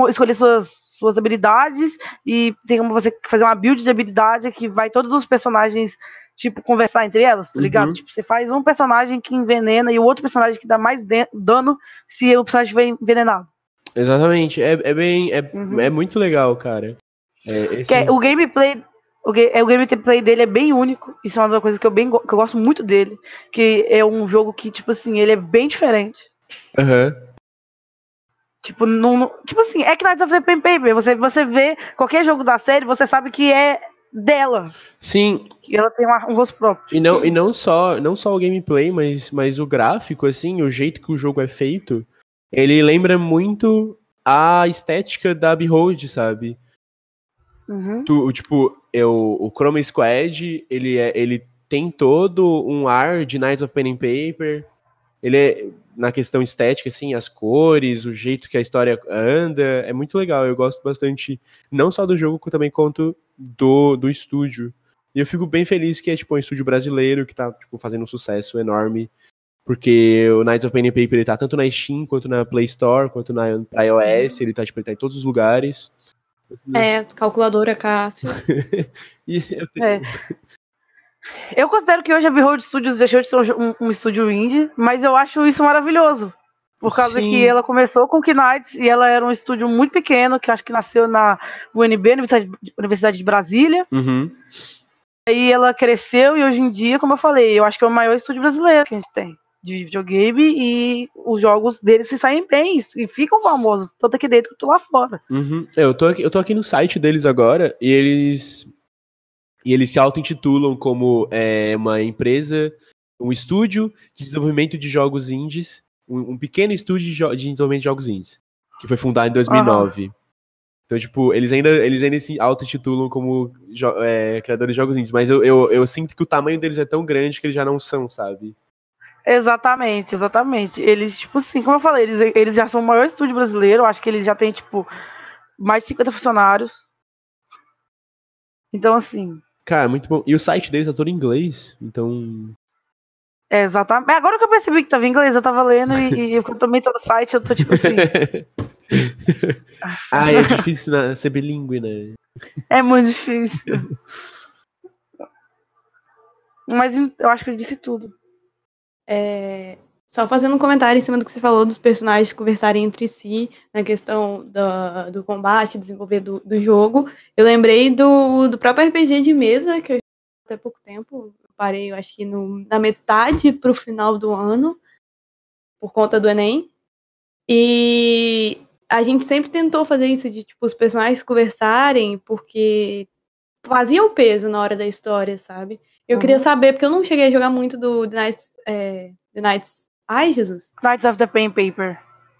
[SPEAKER 2] escolher suas, suas habilidades e tem como você fazer uma build de habilidade que vai todos os personagens, tipo, conversar entre elas, tá ligado?
[SPEAKER 4] Uhum.
[SPEAKER 2] Tipo, você faz um personagem que envenena e o outro personagem que dá mais dano se o personagem estiver envenenado.
[SPEAKER 4] Exatamente, é, é bem. É,
[SPEAKER 2] Uhum.
[SPEAKER 4] é muito legal, cara. É, esse-
[SPEAKER 2] é- o gameplay. O, é, o gameplay dele é bem único. Isso é uma das coisas que eu, bem, que eu gosto muito dele. Que é um jogo que, tipo assim, ele é bem diferente.
[SPEAKER 4] Aham.
[SPEAKER 2] Tipo, não, tipo assim, é Knights of the Pen Paper. Você, você vê qualquer jogo da série, você sabe que é dela.
[SPEAKER 4] Sim,
[SPEAKER 2] Que ela tem uma- um rosto próprio.
[SPEAKER 4] E não, e não só não só o gameplay, mas, mas o gráfico, assim, o jeito que o jogo é feito, ele lembra muito a estética da Behold, sabe?
[SPEAKER 2] Uhum.
[SPEAKER 4] Tu, tipo, eu, o Chroma Squad, ele, é, ele tem todo um ar de Knights of Pen and Paper. Ele é, na questão estética, assim, as cores, o jeito que a história anda, é muito legal. Eu gosto bastante, não só do jogo, como também quanto do, do estúdio. E eu fico bem feliz que é, tipo, um estúdio brasileiro que tá, tipo, fazendo um sucesso enorme. Porque o Knights of Pen and Paper, ele tá tanto na Steam, quanto na Play Store, quanto na pra iOS, ele tá, tipo, ele tá em todos os lugares.
[SPEAKER 3] É, calculadora, Cássio. [laughs]
[SPEAKER 4] E eu tenho-
[SPEAKER 2] É. Eu considero que hoje a Behold Studios deixou de ser um, um- estúdio indie, mas eu acho isso maravilhoso. Por causa
[SPEAKER 4] Sim.
[SPEAKER 2] que ela começou com Knights e ela era um estúdio muito pequeno, que acho que nasceu na UNB, Universidade, Universidade de Brasília.
[SPEAKER 4] Uhum.
[SPEAKER 2] Aí ela cresceu e hoje em dia, como eu falei, eu acho que é o maior estúdio brasileiro que a gente tem de videogame e os jogos deles se saem bem e ficam famosos, tanto aqui dentro quanto lá fora.
[SPEAKER 4] Uhum. Eu, tô aqui, eu tô aqui no site deles agora e eles. E eles se auto-intitulam como é, uma empresa, um estúdio de desenvolvimento de jogos indies, um, um pequeno estúdio de, de desenvolvimento de jogos indies, que foi fundado em 2009. Então, tipo, eles ainda, eles ainda se auto-intitulam como é, criadores de jogos indies, mas eu, eu, eu sinto que o tamanho deles é tão grande que eles já não são, sabe?
[SPEAKER 2] Exatamente, exatamente. Eles, tipo assim, como eu falei, eles, eles já são o maior estúdio brasileiro, acho que eles já têm, tipo, mais de 50 funcionários. Então, assim,
[SPEAKER 4] Cara, muito bom. E o site deles é todo em inglês, então.
[SPEAKER 2] é exatamente. Agora que eu percebi que tava em inglês, eu tava lendo e, e eu também tô no site, eu tô tipo assim. [laughs]
[SPEAKER 4] ah, é difícil ser bilíngue, né?
[SPEAKER 2] é muito difícil. Mas eu acho que eu disse tudo.
[SPEAKER 3] É, Só fazendo um comentário em cima do que você falou dos personagens conversarem entre si na questão da- do combate, desenvolver do, do jogo. Eu lembrei do, do próprio RPG de mesa, que eu até pouco tempo. Parei, eu acho que no, na metade pro final do ano, por conta do Enem. E a gente sempre tentou fazer isso, de tipo, os personagens conversarem, porque fazia o peso na hora da história, sabe? Eu queria
[SPEAKER 2] Uhum.
[SPEAKER 3] saber, porque eu não cheguei a jogar muito do The Knights. É, The Knights. Ai, Jesus.
[SPEAKER 2] Knights of the Pen Paper.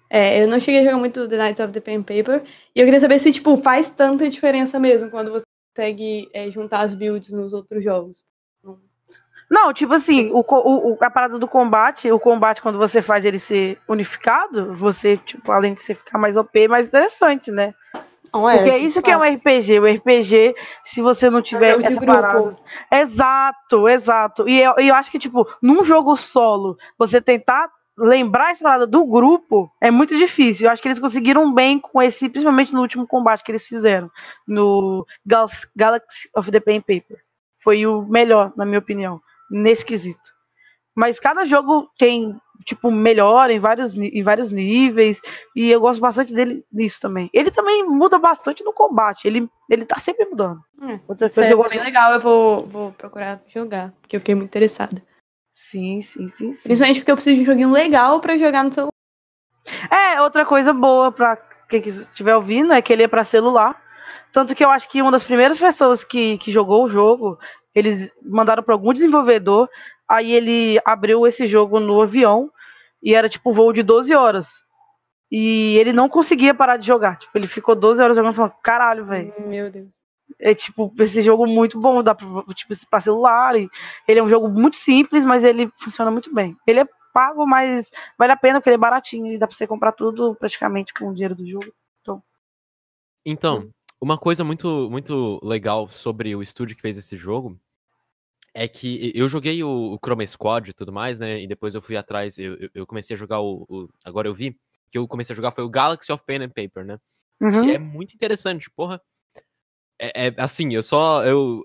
[SPEAKER 3] É, eu não cheguei a jogar muito The Knights of the Pen Paper. E eu queria saber se, tipo, faz tanta diferença mesmo quando você consegue é, juntar as builds nos outros jogos.
[SPEAKER 2] Não, tipo assim, o- o- a parada do combate, o combate, quando você faz ele ser unificado, você, tipo, além de você ficar mais OP, é mais interessante, né?
[SPEAKER 3] Não
[SPEAKER 2] Porque é isso que é um RPG. O RPG, se você não tiver
[SPEAKER 3] de
[SPEAKER 2] essa
[SPEAKER 3] grupo.
[SPEAKER 2] parada. Exato, exato. E eu, eu acho que, tipo, num jogo solo, você tentar lembrar essa parada do grupo é muito difícil. Eu acho que eles conseguiram bem com esse, principalmente no último combate que eles fizeram, no Gal- Galaxy of the Pen Paper. Foi o melhor, na minha opinião, nesse quesito. Mas cada jogo tem, tipo, melhor em vários, em vários níveis. E eu gosto bastante dele nisso também. Ele também muda bastante no combate. Ele, ele tá sempre mudando.
[SPEAKER 3] É,
[SPEAKER 2] Outra coisa
[SPEAKER 3] é
[SPEAKER 2] que eu gosto.
[SPEAKER 3] bem legal, eu vou, vou procurar jogar, porque eu fiquei muito interessada.
[SPEAKER 2] Sim, sim, sim, sim.
[SPEAKER 3] Principalmente porque eu preciso de um joguinho legal pra jogar no celular.
[SPEAKER 2] É, outra coisa boa pra quem estiver ouvindo é que ele é pra celular. Tanto que eu acho que uma das primeiras pessoas que, que jogou o jogo, eles mandaram pra algum desenvolvedor, aí ele abriu esse jogo no avião e era tipo um voo de 12 horas. E ele não conseguia parar de jogar. Tipo, ele ficou 12 horas jogando falando, caralho, velho.
[SPEAKER 3] Meu Deus.
[SPEAKER 2] É tipo, esse jogo muito bom, dá pra, tipo, pra celular. E ele é um jogo muito simples, mas ele funciona muito bem. Ele é pago, mas vale a pena porque ele é baratinho e dá pra você comprar tudo praticamente com o dinheiro do jogo.
[SPEAKER 1] Então, uma coisa muito, muito legal sobre o estúdio que fez esse jogo é que eu joguei o, o Chroma Squad e tudo mais, né? E depois eu fui atrás, eu, eu- comecei a jogar o, o- Agora eu vi que eu comecei a jogar foi o Galaxy of Pen and Paper, né?
[SPEAKER 2] Uhum.
[SPEAKER 1] Que é muito interessante, porra. É, é, assim, eu só. Eu,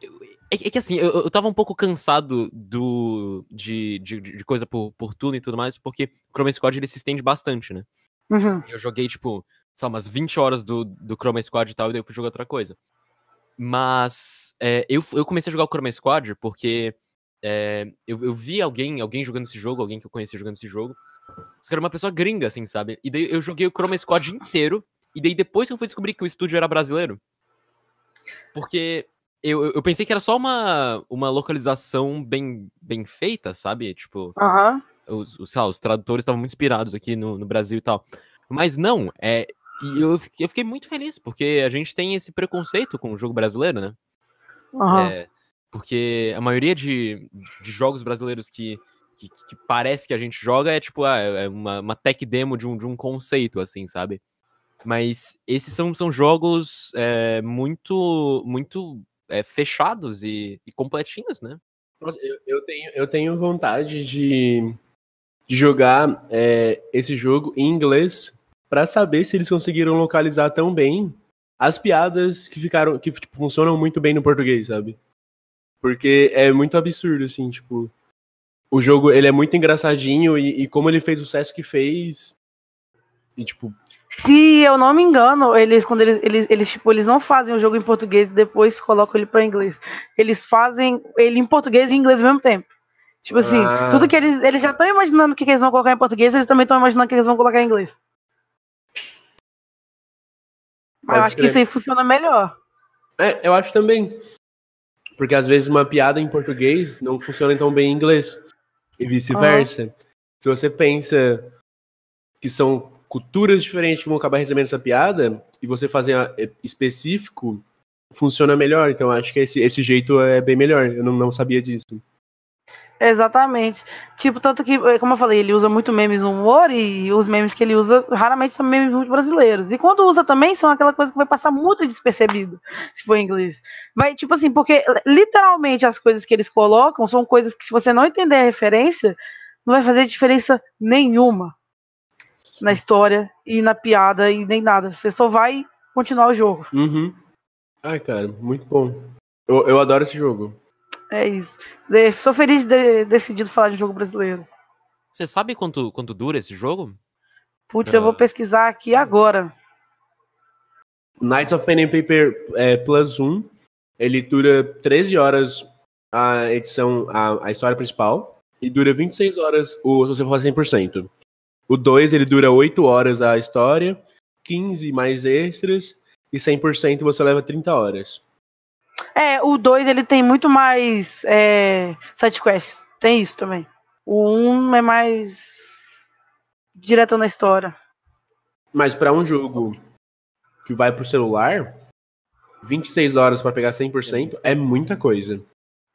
[SPEAKER 1] eu- é, que- é que assim, eu, eu tava um pouco cansado do, de, de, de coisa por, por turno e tudo mais, porque o Chroma Squad ele se estende bastante, né?
[SPEAKER 2] Uhum.
[SPEAKER 1] Eu joguei, tipo, lá, umas 20 horas do, do Chroma Squad e tal, e daí eu fui jogar outra coisa. Mas é, eu, eu comecei a jogar o Chroma Squad porque é, eu, eu vi alguém, alguém jogando esse jogo, alguém que eu conheci jogando esse jogo. Só que era uma pessoa gringa, assim, sabe? E daí eu joguei o Chroma Squad inteiro, e daí depois que eu fui descobrir que o estúdio era brasileiro. Porque eu, eu- pensei que era só uma, uma localização bem, bem feita, sabe? Tipo,
[SPEAKER 2] Aham.
[SPEAKER 1] os, os, lá, os tradutores estavam muito inspirados aqui no, no Brasil e tal. Mas não, é. E eu, eu fiquei muito feliz, porque a gente tem esse preconceito com o jogo brasileiro, né?
[SPEAKER 2] Aham.
[SPEAKER 1] É, porque a maioria de, de jogos brasileiros que, que, que parece que a gente joga é tipo, ah, é uma, uma tech demo de um, de um conceito, assim, sabe? Mas esses são, são jogos é, muito, muito é, fechados e, e completinhos, né?
[SPEAKER 4] Nossa, eu, eu tenho, eu tenho vontade de, de jogar é, esse jogo em inglês pra saber se eles conseguiram localizar tão bem as piadas que ficaram que tipo, funcionam muito bem no português, sabe? Porque é muito absurdo assim, tipo, o jogo ele é muito engraçadinho e, e como ele fez o sucesso que fez e tipo,
[SPEAKER 2] Se eu não me engano, eles quando eles, eles, eles, tipo, eles não fazem o jogo em português e depois colocam ele pra inglês. Eles fazem ele em português e inglês ao mesmo tempo. Tipo assim,
[SPEAKER 4] Ah.
[SPEAKER 2] tudo que eles. Eles já estão imaginando o que, que eles vão colocar em português, eles também estão imaginando o que eles vão colocar em inglês. Mas eu acho que
[SPEAKER 4] crer.
[SPEAKER 2] isso aí funciona melhor.
[SPEAKER 4] É, eu acho também. Porque às vezes uma piada em português não funciona tão bem em inglês. E vice-versa. Se você pensa que são culturas diferentes que vão acabar recebendo essa piada, e você fazer é, específico, funciona melhor. Então eu acho que esse, esse jeito é bem melhor. Eu não, não sabia disso.
[SPEAKER 2] Exatamente. Tipo, tanto que, eh, como eu falei, ele usa muito memes no humor e os memes que ele usa raramente são memes muito brasileiros. E quando usa também são aquela coisa que vai passar muito despercebido, se for em inglês. Vai, tipo assim, porque literalmente as coisas que eles colocam são coisas que se você não entender a referência, não vai fazer diferença nenhuma na história e na piada e nem nada. Você só vai continuar o jogo.
[SPEAKER 4] Uhum. Ai, cara, muito bom. Eu, eu adoro esse jogo.
[SPEAKER 2] É isso. De- sou feliz de ter decidido falar de jogo brasileiro.
[SPEAKER 1] Você sabe quanto, quanto dura esse jogo?
[SPEAKER 2] Putz, eu vou
[SPEAKER 1] Ah.
[SPEAKER 2] pesquisar aqui agora.
[SPEAKER 4] Knights of Pen and Paper é, Plus 1, ele dura 13 horas a edição, a, a história principal, e dura 26 horas o, se você for 100%. O 2, ele dura 8 horas a história, 15 mais extras, e 100% você leva 30 horas.
[SPEAKER 2] É, o 2 ele tem muito mais é, sidequests. Tem isso também. O 1 um é mais direto na história.
[SPEAKER 4] Mas pra um jogo que vai pro celular, 26 horas pra pegar 100% é muita coisa.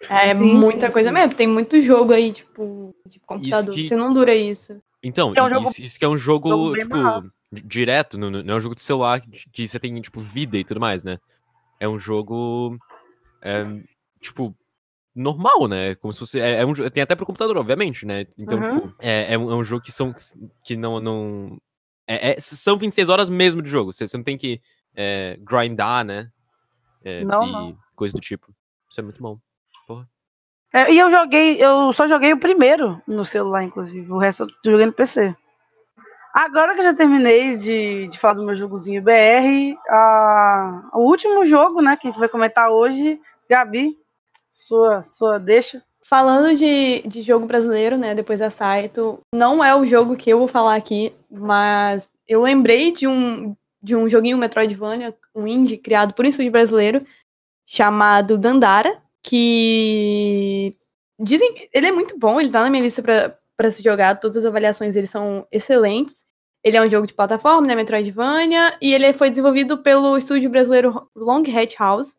[SPEAKER 3] É
[SPEAKER 2] Sim,
[SPEAKER 3] muita
[SPEAKER 2] sim,
[SPEAKER 3] coisa
[SPEAKER 2] sim.
[SPEAKER 3] mesmo. Tem muito jogo aí, tipo, de computador.
[SPEAKER 1] que-
[SPEAKER 3] Você não dura isso.
[SPEAKER 1] Então,
[SPEAKER 2] É um jogo-
[SPEAKER 1] isso, isso que é um jogo, tipo, direto, não, não é um jogo de celular que, que você tem, tipo, vida e tudo mais, né? É um jogo, é, tipo, normal, né? Como se fosse, é, é um, tem até pro computador, obviamente, né? Então,
[SPEAKER 2] Uhum.
[SPEAKER 1] tipo, é, é, um, é um jogo que são, que não, não, é, é- são 26 horas mesmo de jogo, você, você não tem que é, grindar, né? É,
[SPEAKER 2] Não,
[SPEAKER 1] e
[SPEAKER 2] não.
[SPEAKER 1] coisa do tipo. Isso é muito bom.
[SPEAKER 2] É, e eu joguei, eu só joguei o primeiro no celular, inclusive. O resto eu joguei no PC. Agora que eu já terminei de, de falar do meu jogozinho BR, a- o último jogo, né, que a gente vai comentar hoje, Gabi, sua, sua deixa.
[SPEAKER 3] Falando de, de jogo brasileiro, né? Depois da Saito, não é o jogo que eu vou falar aqui, mas eu lembrei de um, de um joguinho Metroidvania, um indie criado por um estúdio brasileiro, chamado Dandara, que dizem. Ele é muito bom, ele tá na minha lista pra, pra se jogar, todas as avaliações dele são excelentes. Ele é um jogo de plataforma, né? Metroidvania, e ele foi desenvolvido pelo estúdio brasileiro Long Hat House.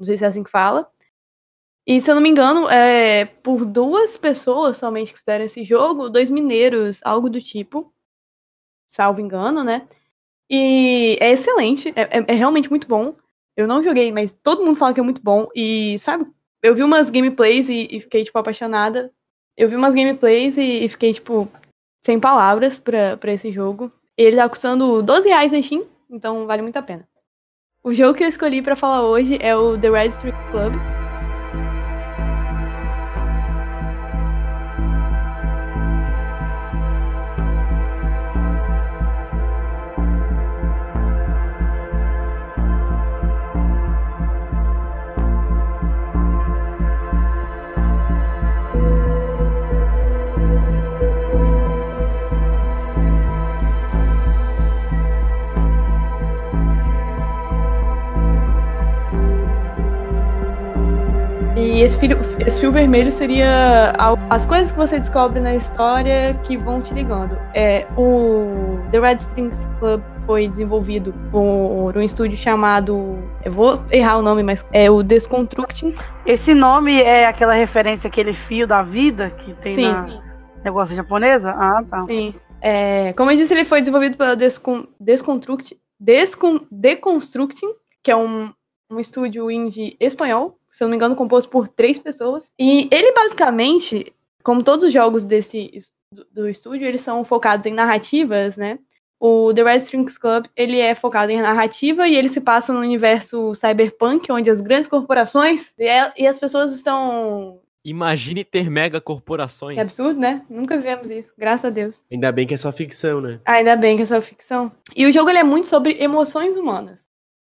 [SPEAKER 3] Não sei se é assim que fala. E se eu não me engano, é por duas pessoas somente que fizeram esse jogo, dois mineiros, algo do tipo. Salvo engano, né? E é excelente, é, é- é realmente muito bom. Eu não joguei, mas todo mundo fala que é muito bom. E, sabe, eu vi umas gameplays e, e fiquei, tipo, apaixonada. Eu vi umas gameplays e, e fiquei, tipo, sem palavras pra, pra esse jogo. Ele tá custando 12 reais na Steam, então vale muito a pena. O jogo que eu escolhi pra falar hoje é o The Red Street Club. E esse fio, esse fio vermelho seria as coisas que você descobre na história que vão te ligando. É, o The Red Strings Club foi desenvolvido por um estúdio chamado. Eu vou errar o nome, mas é o Desconstructing.
[SPEAKER 2] Esse nome é aquela referência àquele fio da vida que tem
[SPEAKER 3] Sim,
[SPEAKER 2] na negócio japonesa? Ah, tá.
[SPEAKER 3] sim. É, como eu disse, ele foi desenvolvido pela Descon, Desconstruct, Descon, Deconstructing, que é um, um estúdio indie espanhol, se eu não me engano, composto por três pessoas. E ele basicamente, como todos os jogos desse es- do, estúdio, eles são focados em narrativas, né? O The Red Strings Club, ele é focado em narrativa e ele se passa no universo cyberpunk, onde as grandes corporações e, é- e as pessoas estão...
[SPEAKER 1] Imagine ter mega corporações.
[SPEAKER 3] Que absurdo, né? Nunca vivemos isso, graças a Deus.
[SPEAKER 4] Ainda bem que é só ficção, né?
[SPEAKER 3] Ainda bem que é só ficção. E o jogo ele é muito sobre emoções humanas.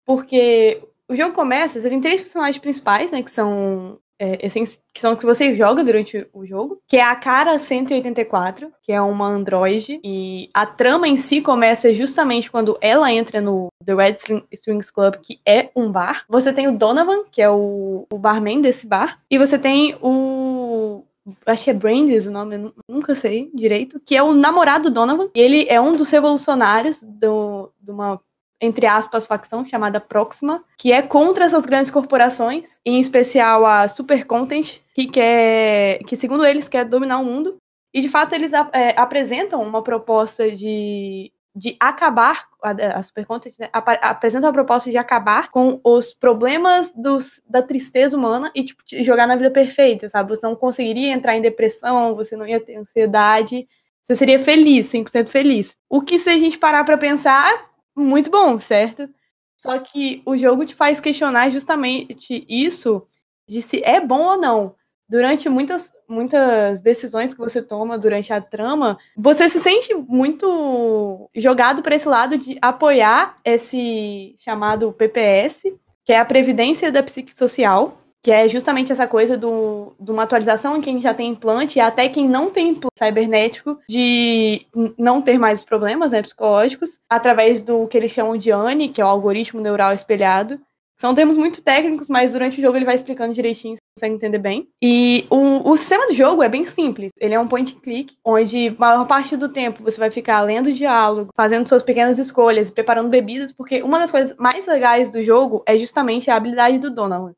[SPEAKER 3] Porque o jogo começa, você tem três personagens principais, né? Que são. é, que são que você joga durante o jogo. Que é a Cara 184, que é uma androide. E a trama em si começa justamente quando ela entra no The Red String- Strings Club, que é um bar. Você tem o Donovan, que é o, o barman desse bar. E você tem o acho que é Brandes o nome, eu nu- nunca sei direito, que é o namorado do Donovan. E ele é um dos revolucionários do, de uma, entre aspas, facção chamada Proxima, que é contra essas grandes corporações, em especial a Super Content, que quer, que segundo eles quer dominar o mundo. E de fato eles ap- é, apresentam uma proposta de de acabar, a, a Super Content né, apresenta uma proposta de acabar com os problemas dos, da tristeza humana e tipo, jogar na vida perfeita, sabe? Você não conseguiria entrar em depressão, você não ia ter ansiedade, você seria feliz, 100% feliz. O que se a gente parar pra pensar, muito bom, certo? Só que o jogo te faz questionar justamente isso de se é bom ou não. Durante muitas, muitas decisões que você toma durante a trama, você se sente muito jogado para esse lado de apoiar esse chamado PPS, que é a Previdência da Psicossocial, que é justamente essa coisa do, de uma atualização em quem já tem implante e até quem não tem implante cibernético de não ter mais os problemas né, psicológicos, através do que eles chamam de ANI, que é o algoritmo neural espelhado. São termos muito técnicos, mas durante o jogo ele vai explicando direitinho, você consegue entender bem. E o, o sistema do jogo é bem simples. Ele é um point and click, onde a maior parte do tempo você vai ficar lendo diálogo, fazendo suas pequenas escolhas, preparando bebidas, porque uma das coisas mais legais do jogo é justamente a habilidade do Donovan.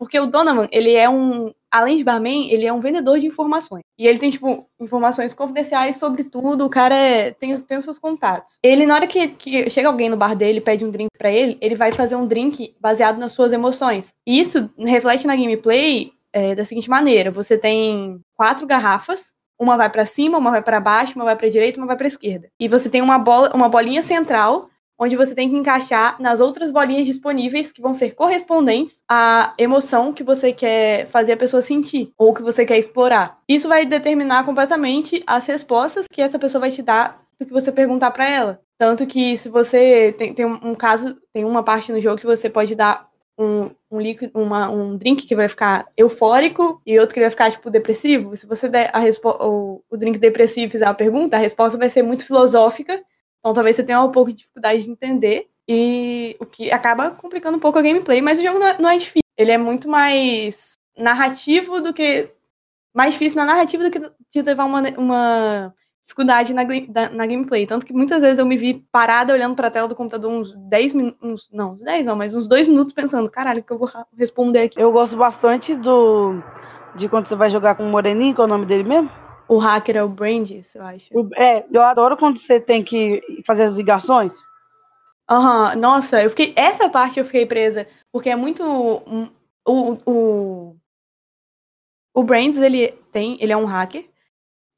[SPEAKER 3] Porque o Donovan, ele é um. Além de barman, ele é um vendedor de informações. E ele tem, tipo, informações confidenciais sobre tudo. O cara é, tem, tem os seus contatos. Ele, na hora que, que chega alguém no bar dele pede um drink para ele, ele vai fazer um drink baseado nas suas emoções. E isso reflete na gameplay é, da seguinte maneira: você tem quatro garrafas uma vai para cima, uma vai para baixo, uma vai para direita, uma vai para esquerda. E você tem uma bola, uma bolinha central onde você tem que encaixar nas outras bolinhas disponíveis que vão ser correspondentes à emoção que você quer fazer a pessoa sentir ou que você quer explorar. Isso vai determinar completamente as respostas que essa pessoa vai te dar do que você perguntar para ela. Tanto que se você tem, tem um, caso, tem uma parte no jogo que você pode dar um, um líquido, uma, um drink que vai ficar eufórico e outro que vai ficar, tipo, depressivo. Se você der a o, o drink depressivo e fizer a pergunta, a resposta vai ser muito filosófica então talvez você tenha um pouco de dificuldade de entender. E o que acaba complicando um pouco a gameplay, mas o jogo não é, não é difícil. Ele é muito mais narrativo do que. Mais difícil na narrativa do que de levar uma, uma dificuldade na, na gameplay. Tanto que muitas vezes eu me vi parada olhando para a tela do computador uns 10 minutos. Não, uns 10 não, mas uns 2 minutos pensando, caralho, o que eu vou responder aqui?
[SPEAKER 2] Eu gosto bastante do. De quando você vai jogar com o Moreninho, qual é o nome dele mesmo?
[SPEAKER 3] O hacker é o Brandis, eu acho.
[SPEAKER 2] É, eu adoro quando você tem que fazer as ligações.
[SPEAKER 3] Aham, uhum. nossa, eu fiquei. Essa parte eu fiquei presa, porque é muito. Um, o, o, o Brands, ele tem. Ele é um hacker.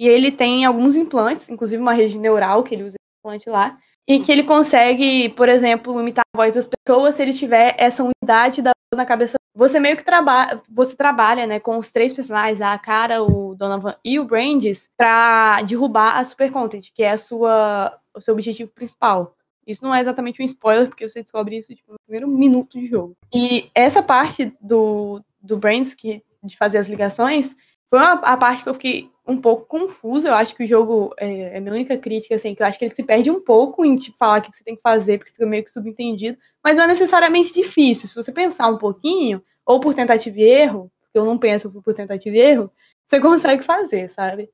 [SPEAKER 3] E ele tem alguns implantes, inclusive uma rede neural que ele usa implante lá. E que ele consegue, por exemplo, imitar a voz das pessoas se ele tiver essa unidade da na cabeça você meio que trabalha, você trabalha, né, com os três personagens, a Cara, o Donovan e o Brandis, para derrubar a Super Content, que é a sua, o seu objetivo principal. Isso não é exatamente um spoiler, porque você descobre isso tipo, no primeiro minuto de jogo. E essa parte do, do Brands, que, de fazer as ligações, foi uma, a parte que eu fiquei um pouco confusa. Eu acho que o jogo, é, é minha única crítica, assim, que eu acho que ele se perde um pouco em te falar o que você tem que fazer, porque fica meio que subentendido mas não é necessariamente difícil. Se você pensar um pouquinho, ou por tentativa e erro, eu não penso por tentativa e erro, você [laughs] consegue fazer, sabe?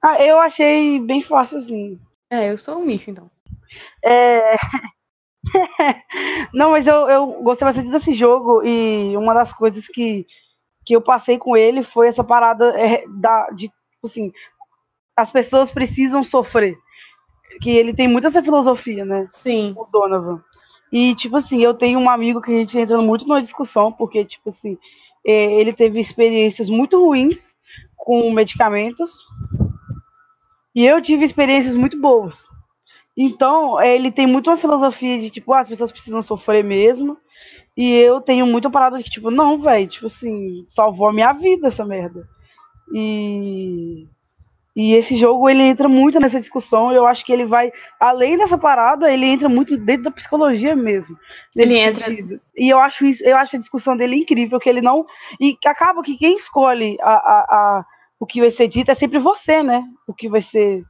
[SPEAKER 2] Ah, eu achei bem fácil, sim.
[SPEAKER 3] É, eu sou um lixo, então.
[SPEAKER 2] É... [laughs] não, mas eu, eu gostei bastante desse jogo e uma das coisas que, que eu passei com ele foi essa parada é, da, de, assim, as pessoas precisam sofrer. Que ele tem muito essa filosofia, né?
[SPEAKER 3] Sim.
[SPEAKER 2] O Donovan. E, tipo assim, eu tenho um amigo que a gente entra muito numa discussão, porque, tipo assim, é, ele teve experiências muito ruins com medicamentos. E eu tive experiências muito boas. Então, é, ele tem muito uma filosofia de, tipo, ah, as pessoas precisam sofrer mesmo. E eu tenho muita parada de, tipo, não, velho, tipo assim, salvou a minha vida essa merda. E e esse jogo ele entra muito nessa discussão. Eu acho que ele vai além dessa parada, ele entra muito dentro da psicologia mesmo.
[SPEAKER 3] Ele entra.
[SPEAKER 2] Sentido. E eu acho isso, eu acho a discussão dele incrível, que ele não e acaba que quem escolhe a, a, a o que vai ser dito é sempre você, né? O que vai ser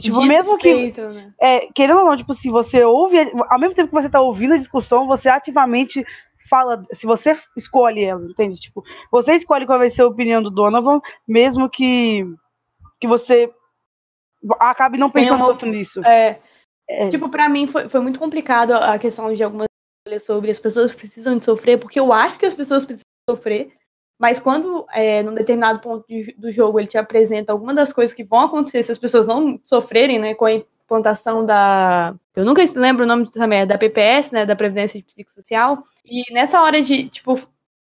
[SPEAKER 2] Tipo, Dito mesmo feito, que. Né? É, querendo ou não, tipo, se você ouve, ao mesmo tempo que você tá ouvindo a discussão, você ativamente fala, se você escolhe ela, entende? Tipo, você escolhe qual vai ser a opinião do Donovan, mesmo que que você acabe não pensando uma, tanto nisso.
[SPEAKER 3] É, é. Tipo, para mim foi, foi muito complicado a questão de algumas sobre as pessoas precisam de sofrer, porque eu acho que as pessoas precisam sofrer, mas quando, é, num determinado ponto de, do jogo, ele te apresenta algumas das coisas que vão acontecer se as pessoas não sofrerem, né, com a implantação da. Eu nunca lembro o nome dessa merda, da PPS, né, da Previdência Psicossocial, e nessa hora de, tipo,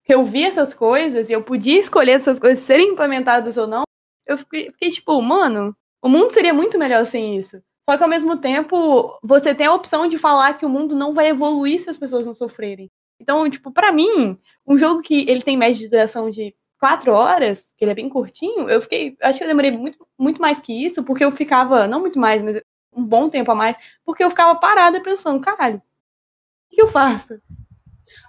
[SPEAKER 3] que eu vi essas coisas e eu podia escolher essas coisas serem implementadas ou não, eu fiquei, fiquei tipo, mano, o mundo seria muito melhor sem isso. Só que ao mesmo tempo, você tem a opção de falar que o mundo não vai evoluir se as pessoas não sofrerem. Então, tipo, pra mim, um jogo que ele tem média de duração de quatro horas, que ele é bem curtinho, eu fiquei. Acho que eu demorei muito, muito mais que isso, porque eu ficava, não muito mais, mas um bom tempo a mais, porque eu ficava parada pensando, caralho, o que eu faço?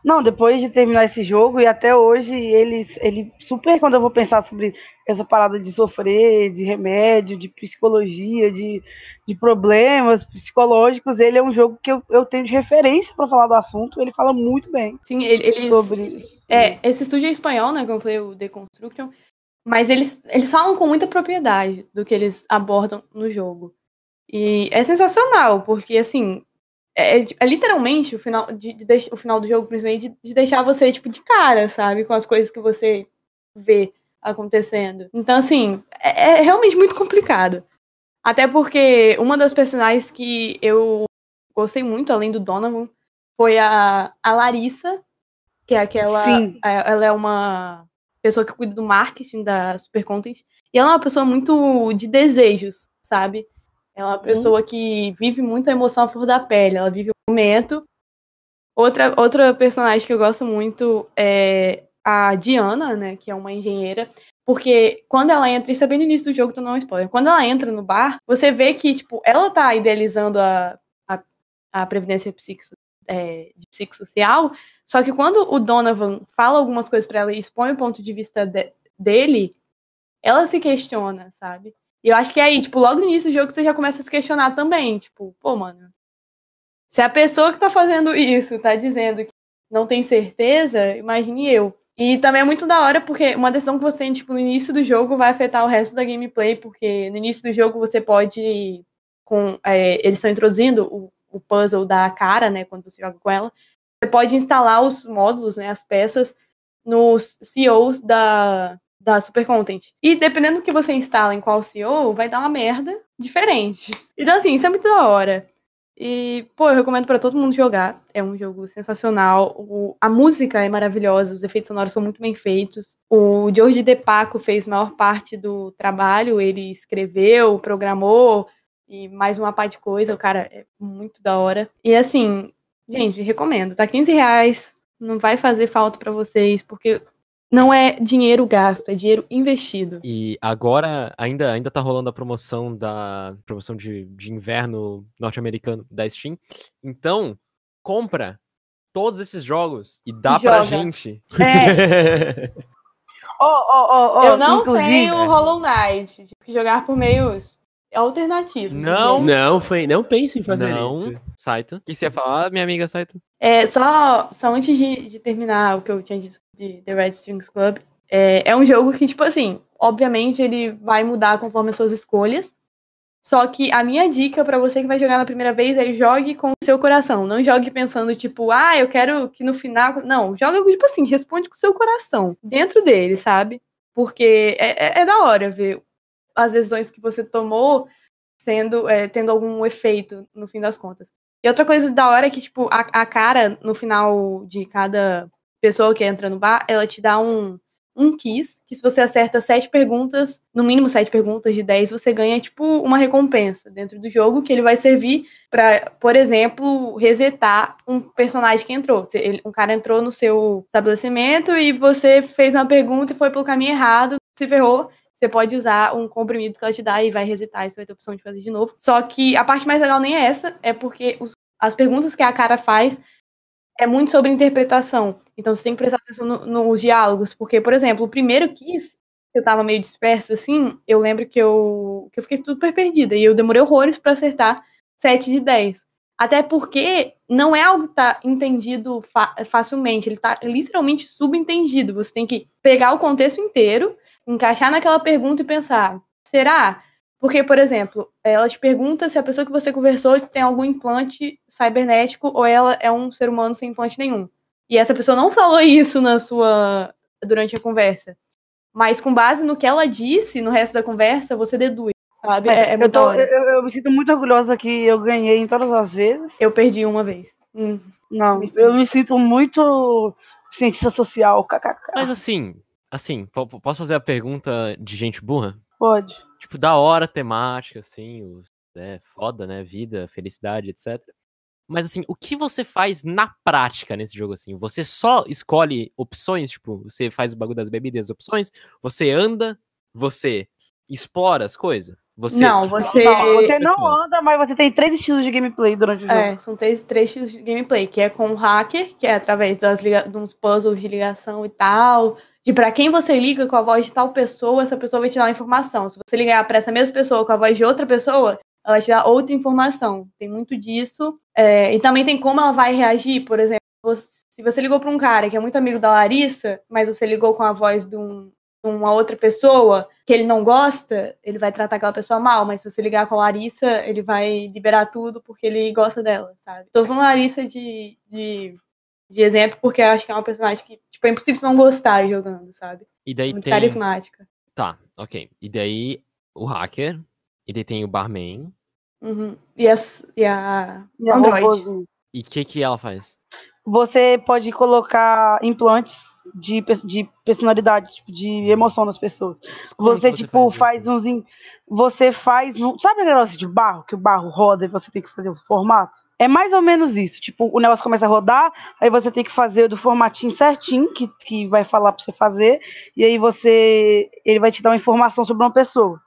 [SPEAKER 2] Não, depois de terminar esse jogo, e até hoje, ele, ele super, quando eu vou pensar sobre essa parada de sofrer, de remédio, de psicologia, de, de problemas psicológicos, ele é um jogo que eu, eu tenho de referência para falar do assunto, ele fala muito bem
[SPEAKER 3] Sim, ele, eles,
[SPEAKER 2] sobre isso.
[SPEAKER 3] É, esse estúdio é espanhol, né? Como eu falei, o Deconstruction. Mas eles, eles falam com muita propriedade do que eles abordam no jogo. E é sensacional, porque assim, é, é literalmente o final, de, de deix- o final do jogo, principalmente, de, de deixar você, tipo, de cara, sabe? Com as coisas que você vê acontecendo. Então, assim, é, é realmente muito complicado. Até porque uma das personagens que eu gostei muito, além do Donovan, foi a, a Larissa, que é aquela.
[SPEAKER 2] Sim.
[SPEAKER 3] é- Ela é uma pessoa que cuida do marketing da Super Content. E ela é uma pessoa muito de desejos, sabe? É uma pessoa que vive muito a emoção à flor da pele. Ela vive o momento. Outra, outra personagem que eu gosto muito é a Diana, né? Que é uma engenheira. Porque quando ela entra, isso é bem no início do jogo, então não é um spoiler. Quando ela entra no bar, você vê que, tipo, ela tá idealizando a, a, a previdência psico, é, psicossocial, só que quando o Donovan fala algumas coisas pra ela e expõe o ponto de vista de- dele, ela se questiona, sabe? E eu acho que é aí, tipo, logo no início do jogo você já começa a se questionar também. Tipo, pô, mano, se a pessoa que tá fazendo isso tá dizendo que não tem certeza, imagine eu. E também é muito da hora, porque uma decisão que você tem, tipo, no início do jogo vai afetar o resto da gameplay, porque no início do jogo você pode. Com, é, eles estão introduzindo o, o puzzle da cara, né? Quando você joga com ela. Você pode instalar os módulos, né? As peças nos CEOs da, da Super Content. E dependendo do que você instala em qual CEO, vai dar uma merda diferente. Então, assim, isso é muito da hora. E, pô, eu recomendo pra todo mundo jogar. É um jogo sensacional. O- a música é maravilhosa, os efeitos sonoros são muito bem feitos. O George De Paco fez maior parte do trabalho. Ele escreveu, programou e mais uma parte de coisa. O cara é muito da hora. E, assim, gente, recomendo. Tá 15 reais. Não vai fazer falta pra vocês, porque não é dinheiro gasto, é dinheiro investido.
[SPEAKER 1] E agora ainda, ainda tá rolando a promoção da promoção de, de inverno norte-americano da Steam. Então, compra todos esses jogos e dá pra
[SPEAKER 3] Joga.
[SPEAKER 1] gente.
[SPEAKER 3] É, [laughs]
[SPEAKER 2] Ó, ó, ó, ó,
[SPEAKER 3] eu não
[SPEAKER 2] inclusive,
[SPEAKER 3] tenho Hollow Knight. Tive que jogar por meios alternativos.
[SPEAKER 1] Não.
[SPEAKER 3] entendeu?
[SPEAKER 4] Não, foi, não pense em fazer
[SPEAKER 1] Não,
[SPEAKER 4] isso.
[SPEAKER 1] Saito. O que você ia falar, minha amiga Saito?
[SPEAKER 3] É, só, só antes de, de terminar o que eu tinha dito de The Red Strings Club, é, é um jogo que, tipo assim, obviamente ele vai mudar conforme as suas escolhas. Só que a minha dica pra você que vai jogar na primeira vez é jogue com o seu coração. Não jogue pensando, tipo, ah, eu quero que no final. Não, joga, tipo assim, responde com o seu coração. Dentro dele, sabe? Porque é, é- é da hora ver as decisões que você tomou sendo é, tendo algum efeito no fim das contas. E outra coisa da hora é que, tipo, a, a cara, no final de cada pessoa que entra no bar, ela te dá um, um quiz, que se você acerta sete perguntas, no mínimo sete perguntas de dez, você ganha, tipo, uma recompensa dentro do jogo, que ele vai servir pra, por exemplo, resetar um personagem que entrou. Um cara entrou no seu estabelecimento e você fez uma pergunta e foi pelo caminho errado, se ferrou, você pode usar um comprimido que ela te dá e vai resetar e você vai ter a opção de fazer de novo. Só que a parte mais legal nem é essa, é porque os- as perguntas que a cara faz é muito sobre interpretação. Então você tem que prestar atenção no- nos diálogos, porque, por exemplo, o primeiro quiz, eu tava meio dispersa assim, eu lembro que eu, que eu fiquei super perdida e eu demorei horrores pra acertar 7 de 10. Até porque não é algo que tá entendido fa- facilmente, ele tá literalmente subentendido. Você tem que pegar o contexto inteiro, encaixar naquela pergunta e pensar: será? Porque, por exemplo, ela te pergunta se a pessoa que você conversou tem algum implante cibernético ou ela é um ser humano sem implante nenhum. E essa pessoa não falou isso na sua durante a conversa. Mas com base no que ela disse no resto da conversa, você deduz, sabe? É, é
[SPEAKER 2] eu,
[SPEAKER 3] muito
[SPEAKER 2] tô- eu, eu me sinto muito orgulhosa que eu ganhei em todas as vezes.
[SPEAKER 3] Eu perdi uma vez. Hum.
[SPEAKER 2] Não,
[SPEAKER 3] Me
[SPEAKER 2] eu me sinto muito cientista social, kkk.
[SPEAKER 1] Mas assim, assim, po- po- posso fazer a pergunta de gente burra?
[SPEAKER 2] Pode.
[SPEAKER 1] Tipo, da hora temática, assim, os, é, foda, né? Vida, felicidade, etc. Mas assim, o que você faz na prática nesse jogo assim? Você só escolhe opções, tipo, você faz o bagulho das bebidas, as opções, você anda, você explora as coisas? Você
[SPEAKER 3] Não, você.
[SPEAKER 2] Não, você não anda, mas você tem três estilos de gameplay durante o jogo.
[SPEAKER 3] É, são três, três tipos de gameplay, que é com o hacker, que é através das liga... de uns puzzles de ligação e tal. De pra quem você liga com a voz de tal pessoa, essa pessoa vai te dar uma informação. Se você ligar pra essa mesma pessoa com a voz de outra pessoa, ela te dar outra informação. Tem muito disso. É, e também tem como ela vai reagir, por exemplo, se você ligou pra um cara que é muito amigo da Larissa, mas você ligou com a voz de, um- de uma outra pessoa que ele não gosta, ele vai tratar aquela pessoa mal, mas se você ligar com a Larissa, ele vai liberar tudo porque ele gosta dela, sabe? Tô usando a Larissa de, de, de exemplo porque eu acho que é uma personagem que tipo, é impossível não gostar jogando, sabe?
[SPEAKER 1] E daí
[SPEAKER 3] Muito
[SPEAKER 1] tem.
[SPEAKER 3] carismática.
[SPEAKER 1] Tá, ok. E daí o hacker, e daí tem o barman.
[SPEAKER 3] Uhum. E, as, e a
[SPEAKER 2] E a
[SPEAKER 3] Android.
[SPEAKER 1] E o que, que ela faz?
[SPEAKER 2] Você pode colocar implantes de, de personalidade, tipo, de emoção nas pessoas. Você,
[SPEAKER 1] que
[SPEAKER 2] tipo,
[SPEAKER 1] isso?
[SPEAKER 2] faz uns. em- Você faz um. Sabe aquele negócio de barro? Que o barro roda e você tem que fazer o formato? É mais ou menos isso. Tipo, o negócio começa a rodar, aí você tem que fazer do formatinho certinho, que, que vai falar pra você fazer, e aí você. Ele vai te dar uma informação sobre uma pessoa.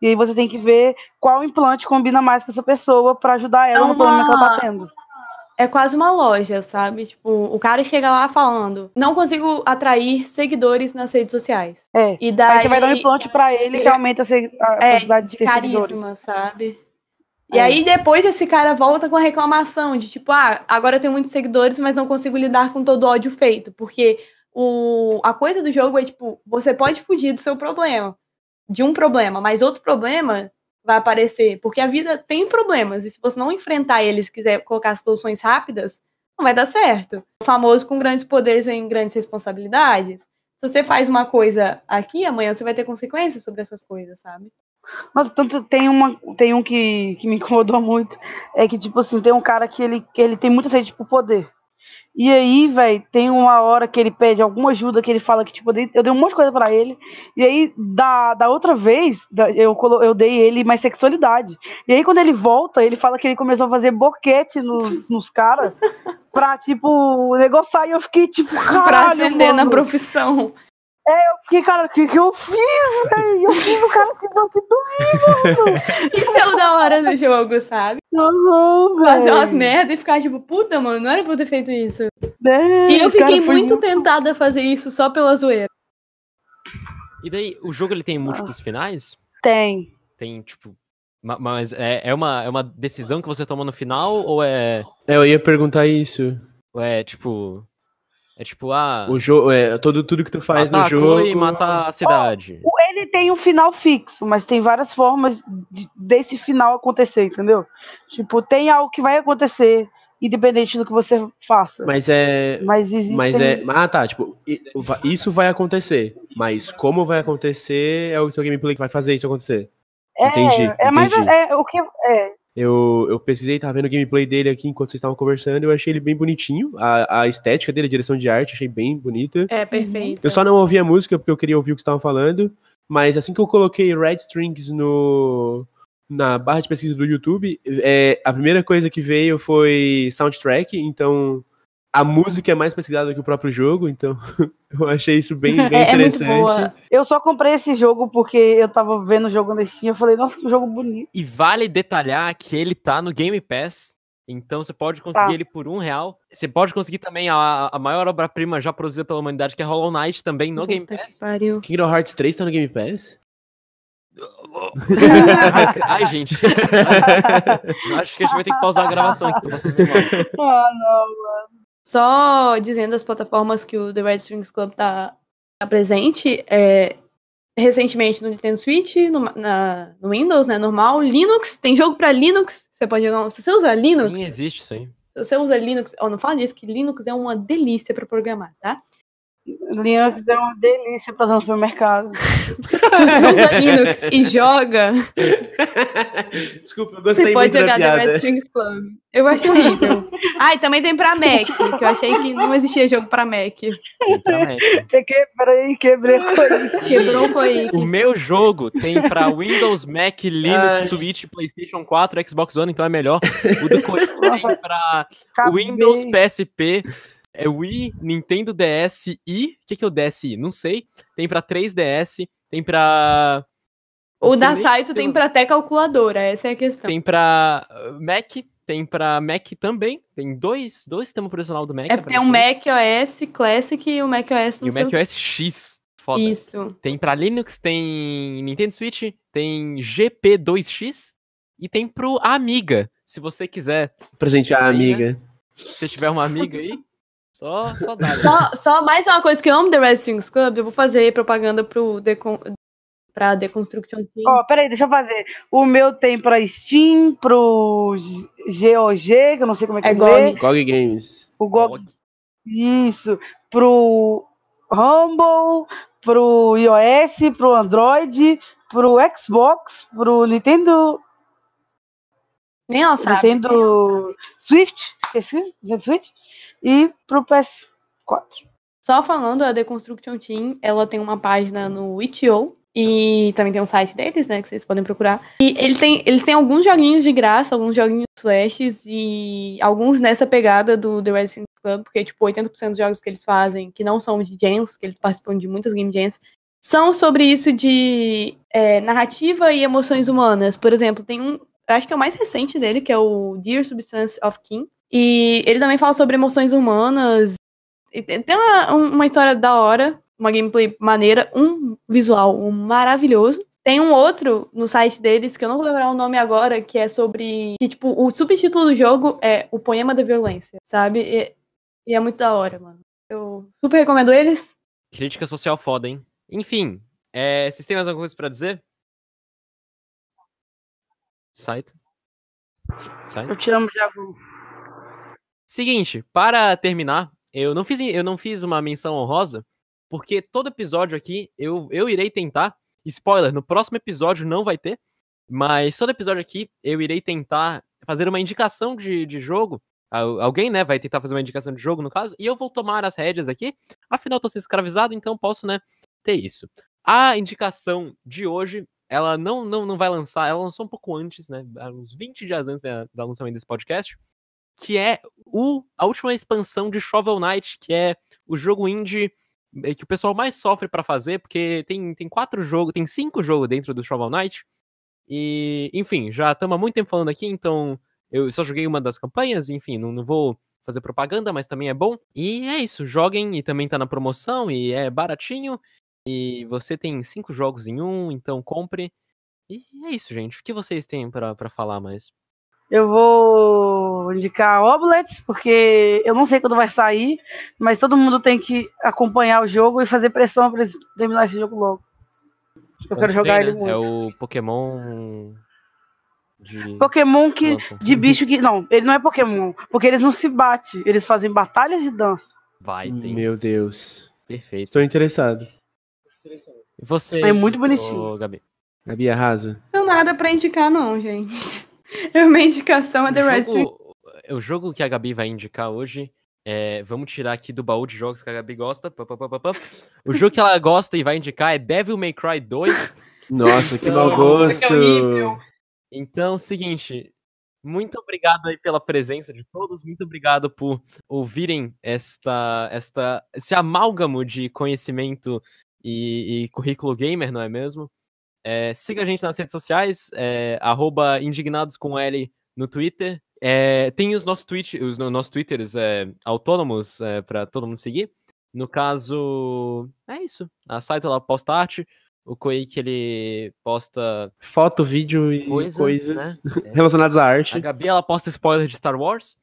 [SPEAKER 2] E aí você tem que ver qual implante combina mais com essa pessoa pra ajudar ela
[SPEAKER 3] É
[SPEAKER 2] no problema que ela
[SPEAKER 3] uma-
[SPEAKER 2] tá tendo.
[SPEAKER 3] É quase uma loja, sabe? Tipo, o cara chega lá falando: não consigo atrair seguidores nas redes sociais.
[SPEAKER 2] É.
[SPEAKER 3] E daí.
[SPEAKER 2] Aí você vai dar um implante pra ele que aumenta a
[SPEAKER 3] é,
[SPEAKER 2] quantidade de,
[SPEAKER 3] de carisma,
[SPEAKER 2] seguidores.
[SPEAKER 3] sabe? E
[SPEAKER 2] É.
[SPEAKER 3] aí depois esse cara volta com a reclamação de tipo, ah, agora eu tenho muitos seguidores, mas não consigo lidar com todo o ódio feito. Porque o, a coisa do jogo é, tipo, você pode fugir do seu problema, de um problema, mas outro problema vai aparecer. Porque a vida tem problemas, e se você não enfrentar eles quiser colocar soluções rápidas, não vai dar certo. O famoso com grandes poderes em grandes responsabilidades. Se você faz uma coisa aqui, amanhã você vai ter consequências sobre essas coisas, sabe?
[SPEAKER 2] Nossa, tanto tem, uma, tem um que, que me incomodou muito. É que, tipo assim, tem um cara que ele, que ele tem muita sede por poder. E aí, velho, tem uma hora que ele pede alguma ajuda, que ele fala que, tipo, eu dei, um monte de coisa pra ele. E aí, da, da outra vez, eu, colo- eu dei ele mais sexualidade. E aí, quando ele volta, ele fala que ele começou a fazer boquete nos, nos caras pra, tipo, negociar. E eu fiquei, tipo, caralho,
[SPEAKER 3] pra ascender na
[SPEAKER 2] mano.
[SPEAKER 3] profissão.
[SPEAKER 2] Porque, cara, o que, que eu fiz, velho? Eu fiz o cara se prostituir,
[SPEAKER 3] Isso é o da hora do jogo, sabe?
[SPEAKER 2] não,
[SPEAKER 3] Fazer umas merda e ficar tipo, puta, mano, não era pra eu ter feito isso.
[SPEAKER 2] É,
[SPEAKER 3] E eu fiquei
[SPEAKER 2] foi
[SPEAKER 3] muito tentada a fazer isso só pela zoeira.
[SPEAKER 1] E daí, o jogo ele tem múltiplos finais?
[SPEAKER 2] Tem.
[SPEAKER 1] Tem, tipo. ma- Mas é, é, uma, é uma decisão que você toma no final? Ou é.
[SPEAKER 4] É, eu ia perguntar isso.
[SPEAKER 1] Ou é tipo. É tipo, ah.
[SPEAKER 4] O jogo, é, todo, tudo que tu faz
[SPEAKER 1] matar
[SPEAKER 4] no jogo.
[SPEAKER 1] E matar a cidade.
[SPEAKER 2] O- Ele tem um final fixo, mas tem várias formas de- desse final acontecer, entendeu? Tipo, tem algo que vai acontecer, independente do que você faça.
[SPEAKER 4] Mas é.
[SPEAKER 2] Mas existe.
[SPEAKER 4] Mas é. Ah, tá. Tipo, isso vai acontecer. Mas como vai acontecer é o teu gameplay que vai fazer isso acontecer.
[SPEAKER 2] é,
[SPEAKER 4] entendi,
[SPEAKER 2] É, mais é, o que. É,
[SPEAKER 4] Eu, eu pesquisei, tava vendo o gameplay dele aqui enquanto vocês estavam conversando. Eu achei ele bem bonitinho. A, a estética dele, a direção de arte, achei bem bonita.
[SPEAKER 3] É, perfeito.
[SPEAKER 4] Eu só não ouvi a música porque eu queria ouvir o que estavam falando. Mas assim que eu coloquei Red Strings no, na barra de pesquisa do YouTube, é, a primeira coisa que veio foi soundtrack. Então a música é mais pesquisada que o próprio jogo. Então [laughs] eu achei isso bem, bem
[SPEAKER 3] É, é muito
[SPEAKER 4] interessante.
[SPEAKER 3] boa.
[SPEAKER 2] eu só comprei esse jogo porque eu tava vendo o jogo no Steam. Eu falei, nossa, que jogo bonito.
[SPEAKER 1] E vale detalhar que ele tá no Game Pass. Então você pode conseguir
[SPEAKER 2] Tá.
[SPEAKER 1] ele por um real. Você pode conseguir também a, a maior obra-prima já produzida pela humanidade, que é Hollow Knight, também no Game
[SPEAKER 3] Puta que
[SPEAKER 1] Pass.
[SPEAKER 3] pariu.
[SPEAKER 4] Kingdom Hearts 3 tá no Game Pass?
[SPEAKER 1] Ai, gente. [laughs] Acho que a gente vai ter que pausar a gravação aqui. Tô passando mal.
[SPEAKER 2] Ah, não.
[SPEAKER 3] Só dizendo as plataformas que o The Red Strings Club tá, tá presente, é, recentemente no Nintendo Switch, no, na- no Windows, né, normal, Linux, tem jogo pra Linux, você pode jogar, se você usa Linux,
[SPEAKER 1] Nem existe isso aí.
[SPEAKER 3] se você usa Linux, ó, não fala disso, que Linux é uma delícia pra programar, tá?
[SPEAKER 2] Linux é uma delícia pra usar no supermercado. [laughs]
[SPEAKER 3] Se você usa Linux e joga,
[SPEAKER 4] Desculpa, eu gostei
[SPEAKER 3] você pode jogar The. Red Strings Club. Eu acho horrível. Ah, e também tem pra Mac, que eu achei que não existia jogo pra Mac.
[SPEAKER 1] Tem pra Mac.
[SPEAKER 2] Que- Quebrei, quebrei coisa.
[SPEAKER 3] Quebrou o.
[SPEAKER 1] O meu jogo tem pra Windows, Mac, Linux,
[SPEAKER 4] Ai.
[SPEAKER 1] Switch, PlayStation 4, Xbox One, então é melhor. O do Coelho tem pra
[SPEAKER 2] Acabei.
[SPEAKER 1] Windows, PSP, é Wii, Nintendo DS e. O que, que é o DSi? Não sei. Tem pra 3DS, tem pra.
[SPEAKER 3] O da Saito tem
[SPEAKER 1] eu-
[SPEAKER 3] pra até calculadora, essa é a questão.
[SPEAKER 1] Tem pra uh, Mac, tem pra Mac também. Tem dois, dois sistemas operacional do Mac.
[SPEAKER 3] É porque tem um
[SPEAKER 1] aparentemente.
[SPEAKER 3] Mac OS Classic e o Mac OS não
[SPEAKER 1] E o Mac OS X. Foda.
[SPEAKER 3] Isso.
[SPEAKER 1] Tem pra Linux, tem Nintendo Switch, tem GP2X e tem pro Amiga. Se você quiser,
[SPEAKER 4] Presentear a
[SPEAKER 1] né?
[SPEAKER 4] amiga.
[SPEAKER 1] se você tiver uma amiga aí, só, só dá.
[SPEAKER 3] Só, só mais uma coisa que eu amo The Red Strings Club, eu vou fazer propaganda pro Decon... pra Deconstruction Team.
[SPEAKER 2] Ó, peraí, deixa eu fazer. O meu tem pra Steam, pro GOG, que eu não sei como é que
[SPEAKER 3] É
[SPEAKER 2] lê.
[SPEAKER 3] GOG.
[SPEAKER 4] GOG Games.
[SPEAKER 2] O GOG. Isso. Pro Humble, pro iOS, pro Android, pro Xbox, pro Nintendo,
[SPEAKER 3] Nem ela sabe.
[SPEAKER 2] Nintendo Swift, esqueci, Nintendo Switch, e pro PS4.
[SPEAKER 3] Só falando, a Deconstruction Team, ela tem uma página no itch.io e também tem um site deles, né, que vocês podem procurar. E ele tem, eles têm alguns joguinhos de graça, alguns joguinhos flashes e alguns nessa pegada do The Red Club, porque, tipo, 80% dos jogos que eles fazem, que não são de jams, que eles participam de muitas game jams, são sobre isso de é, narrativa e emoções humanas. Por exemplo, tem um, acho que é o mais recente dele, que é o Dear Substance of King, e ele também fala sobre emoções humanas e tem uma, um- uma história da hora, uma gameplay maneira, um visual um maravilhoso. Tem um outro no site deles, que eu não vou lembrar o nome agora, que é sobre. Que, tipo, o subtítulo do jogo é O Poema da Violência, sabe? E, e é muito da hora, mano. Eu super recomendo eles.
[SPEAKER 1] Crítica social foda, hein? Enfim, é, vocês têm mais alguma coisa pra dizer? Site? Site?
[SPEAKER 2] Eu te amo, Javu.
[SPEAKER 1] Seguinte, para terminar, eu não fiz, eu não fiz uma menção honrosa, porque todo episódio aqui eu, eu irei tentar. Spoiler, no próximo episódio não vai ter, mas todo episódio aqui eu irei tentar fazer uma indicação de, de jogo. Al- Alguém, né, vai tentar fazer uma indicação de jogo, no caso, e eu vou tomar as rédeas aqui. Afinal, tô sendo escravizado, então posso, né, ter isso. A indicação de hoje, ela não, não, não vai lançar, ela lançou um pouco antes, né, uns 20 dias antes da, da lançamento desse podcast, que é o, a última expansão de Shovel Knight, que é o jogo indie eh, que o pessoal mais sofre pra fazer, porque tem, tem quatro jogos, tem cinco jogos dentro do Shovel Knight. E, enfim, já estamos há muito tempo falando aqui, então eu só joguei uma das campanhas, enfim, não, não vou fazer propaganda, mas também é bom. E é isso, joguem e também tá na promoção e é baratinho. E você tem cinco jogos em um, então compre. E é isso, gente. O que vocês têm pra falar mais?
[SPEAKER 2] Eu vou indicar Oblets, porque eu não sei quando vai sair, mas todo mundo tem que acompanhar o jogo e fazer pressão pra eles terminar esse jogo logo. Eu quero jogar ele
[SPEAKER 1] né?
[SPEAKER 2] muito.
[SPEAKER 1] É o Pokémon de
[SPEAKER 2] Pokémon que, de bicho que. Não, ele não é Pokémon, porque eles não se batem, eles fazem batalhas de dança.
[SPEAKER 1] Vai, tem.
[SPEAKER 4] Meu Deus.
[SPEAKER 1] Perfeito.
[SPEAKER 4] Estou interessado.
[SPEAKER 1] E você?
[SPEAKER 2] É muito bonitinho.
[SPEAKER 1] ô, Gabi?
[SPEAKER 4] Gabi, arrasa.
[SPEAKER 3] Não nada pra indicar, não, gente. [laughs] É uma indicação é The
[SPEAKER 1] O
[SPEAKER 3] Strings
[SPEAKER 1] jogo, o jogo que a Gabi vai indicar hoje é. Vamos tirar aqui do baú de jogos que a Gabi gosta. pá, pá, pá, pá, pá. O jogo que ela gosta e vai indicar é Devil May Cry 2. [laughs]
[SPEAKER 4] Nossa, que mau gosto.
[SPEAKER 2] que horrível.
[SPEAKER 1] Então, seguinte. Muito obrigado aí pela presença de todos. Muito obrigado por ouvirem esta, esta, esse amálgamo de conhecimento e, e currículo gamer, não é mesmo? É, siga a gente nas redes sociais, é, arroba indignados com L no Twitter. É, tem os nossos, tweet, os no- nossos twitters é, autônomos é, para todo mundo seguir. No caso, é isso. A site ela posta arte. O Koik ele posta
[SPEAKER 4] Foto, vídeo e
[SPEAKER 1] coisa,
[SPEAKER 4] coisas
[SPEAKER 1] né? [laughs]
[SPEAKER 4] relacionadas à
[SPEAKER 1] A
[SPEAKER 4] arte.
[SPEAKER 1] Gabi ela posta spoiler de Star Wars.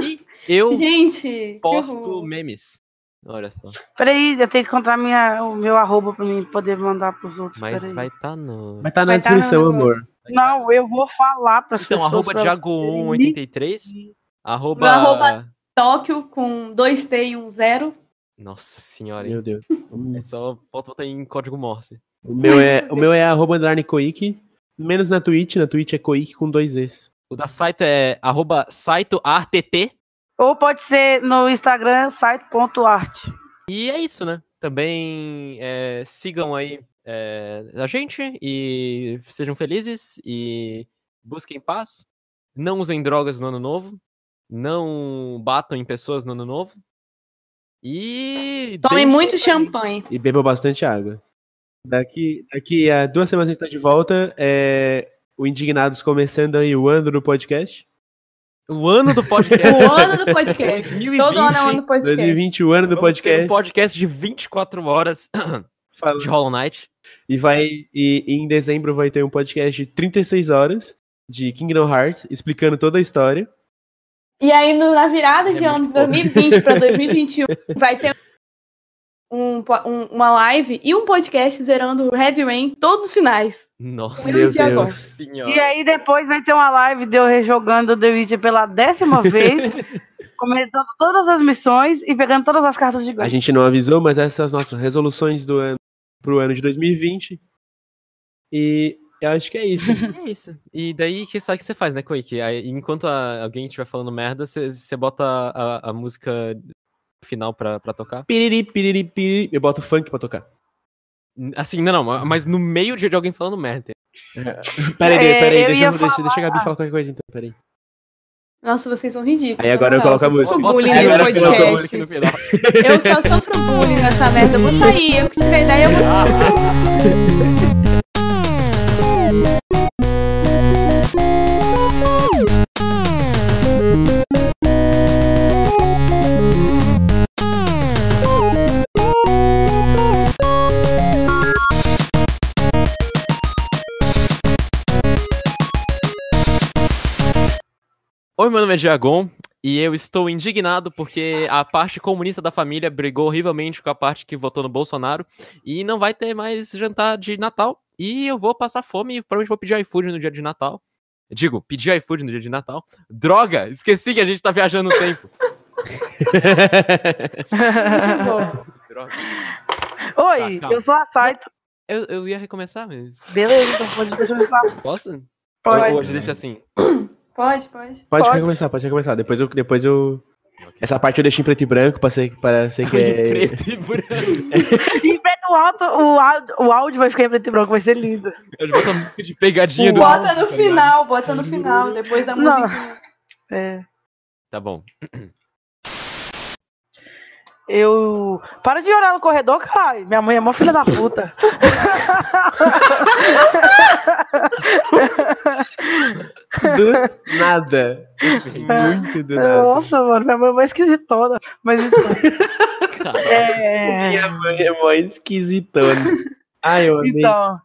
[SPEAKER 1] e [laughs] eu
[SPEAKER 3] Gente,
[SPEAKER 1] posto memes. Olha só.
[SPEAKER 2] Peraí, eu tenho que encontrar minha, o meu arroba pra mim poder mandar pros outros.
[SPEAKER 1] Mas
[SPEAKER 2] peraí.
[SPEAKER 1] vai estar no.
[SPEAKER 4] Vai estar na
[SPEAKER 3] Vai tá no
[SPEAKER 4] descrição, amor.
[SPEAKER 2] Não, eu vou falar pras
[SPEAKER 1] Então,
[SPEAKER 2] pessoas.
[SPEAKER 1] arroba
[SPEAKER 2] poderem me-
[SPEAKER 1] Diago183. Arroba.
[SPEAKER 3] Meu arroba- Tóquio com dois T e um zero.
[SPEAKER 1] Nossa senhora, hein?
[SPEAKER 4] Meu Deus.
[SPEAKER 1] É só falta botar em código Morse.
[SPEAKER 4] O meu é, o meu é arroba underline Koik, menos na Twitch, na Twitch é Koik com dois Es.
[SPEAKER 1] O da site é arroba saitoartt.
[SPEAKER 2] Ou pode ser no Instagram, site.art.
[SPEAKER 1] E é isso, né? Também é, sigam aí é, a gente e sejam felizes e busquem paz. Não usem drogas no ano novo. Não batam em pessoas no ano novo. E.
[SPEAKER 3] Tomem muito champanhe.
[SPEAKER 4] E bebam bastante água. Daqui, daqui a duas semanas a gente tá de volta. É, o Indignados começando aí o ano do podcast.
[SPEAKER 1] O ano do podcast.
[SPEAKER 3] O ano do podcast.
[SPEAKER 1] 2020, [laughs]
[SPEAKER 3] Todo ano é o ano do podcast.
[SPEAKER 4] 2020, o ano do
[SPEAKER 1] Vamos ter
[SPEAKER 4] podcast.
[SPEAKER 1] Um podcast de 24 horas [clears throat] de Hollow Knight.
[SPEAKER 4] E vai e, e em dezembro vai ter um podcast de 36 horas de Kingdom Hearts, explicando toda a história.
[SPEAKER 3] E aí, no- na virada
[SPEAKER 1] É
[SPEAKER 3] de ano de
[SPEAKER 1] muito bom.
[SPEAKER 3] 2020 para 2021, vai ter um um- uma live e um podcast zerando Heavy Rain todos os finais.
[SPEAKER 1] Nossa
[SPEAKER 3] Meu Deus.
[SPEAKER 4] Deus.
[SPEAKER 1] senhora.
[SPEAKER 2] E aí depois vai ter uma live de eu rejogando The Witcher pela décima [laughs] vez, comentando todas as missões e pegando todas as cartas de
[SPEAKER 4] A
[SPEAKER 2] ganho.
[SPEAKER 4] gente não avisou, mas essas são as nossas resoluções do ano pro ano de 2020. E eu acho que é isso. [laughs]
[SPEAKER 1] É isso. E daí, que sabe o que você faz, né, Koiki? Aí, enquanto a- alguém estiver falando merda, você você bota a, a música final pra, pra tocar.
[SPEAKER 4] piriri, piriri, piriri. Eu boto funk pra tocar.
[SPEAKER 1] Assim, não, não, mas no meio de de alguém falando merda. [laughs]
[SPEAKER 4] Peraí,
[SPEAKER 2] É,
[SPEAKER 4] peraí, deixa, eu- deixa, deixa a Gabi falar qualquer coisa então, peraí.
[SPEAKER 3] Nossa, vocês são ridículos.
[SPEAKER 4] Aí agora eu coloco a música.
[SPEAKER 3] bullying nesse podcast. Eu só sofro bullying nessa merda. Eu vou sair. Eu que tiver ideia, eu vou [laughs]
[SPEAKER 1] Oi, meu nome é Diagon e eu estou indignado porque a parte comunista da família brigou horrivelmente com a parte que votou no Bolsonaro e não vai ter mais jantar de Natal. E eu vou passar fome e provavelmente vou pedir iFood no dia de Natal. Digo, pedir iFood no dia de Natal. Droga! Esqueci que a gente tá viajando no tempo. Droga. [laughs]
[SPEAKER 2] Oi,
[SPEAKER 1] Tá,
[SPEAKER 2] eu sou a Saito.
[SPEAKER 1] Eu, eu ia recomeçar, mas.
[SPEAKER 2] Beleza, então pode começar.
[SPEAKER 1] Posso?
[SPEAKER 2] Pode.
[SPEAKER 1] Hoje deixa assim.
[SPEAKER 3] Pode, pode.
[SPEAKER 4] Pode,
[SPEAKER 2] Pode.
[SPEAKER 4] recomeçar, pode recomeçar. Depois eu, depois eu. Essa parte eu deixo em preto e branco pra ser, pra ser que é.
[SPEAKER 1] Preto e branco. [laughs]
[SPEAKER 2] E preto alto, o, áudio- o áudio vai ficar em preto e branco, vai ser lindo.
[SPEAKER 1] Eu vou botar música de pegadinha do.
[SPEAKER 3] Bota no final, bota no final. Depois da
[SPEAKER 2] Não.
[SPEAKER 3] música.
[SPEAKER 2] É.
[SPEAKER 1] Tá bom.
[SPEAKER 2] Eu. Para de orar no corredor, caralho. Minha mãe é mó filha da puta.
[SPEAKER 4] Do nada. Muito do nada.
[SPEAKER 2] Nossa, mano, minha mãe é mó esquisitona. Mas então. é.
[SPEAKER 4] Minha mãe é mó esquisitona. Ai, eu amei.
[SPEAKER 2] Então.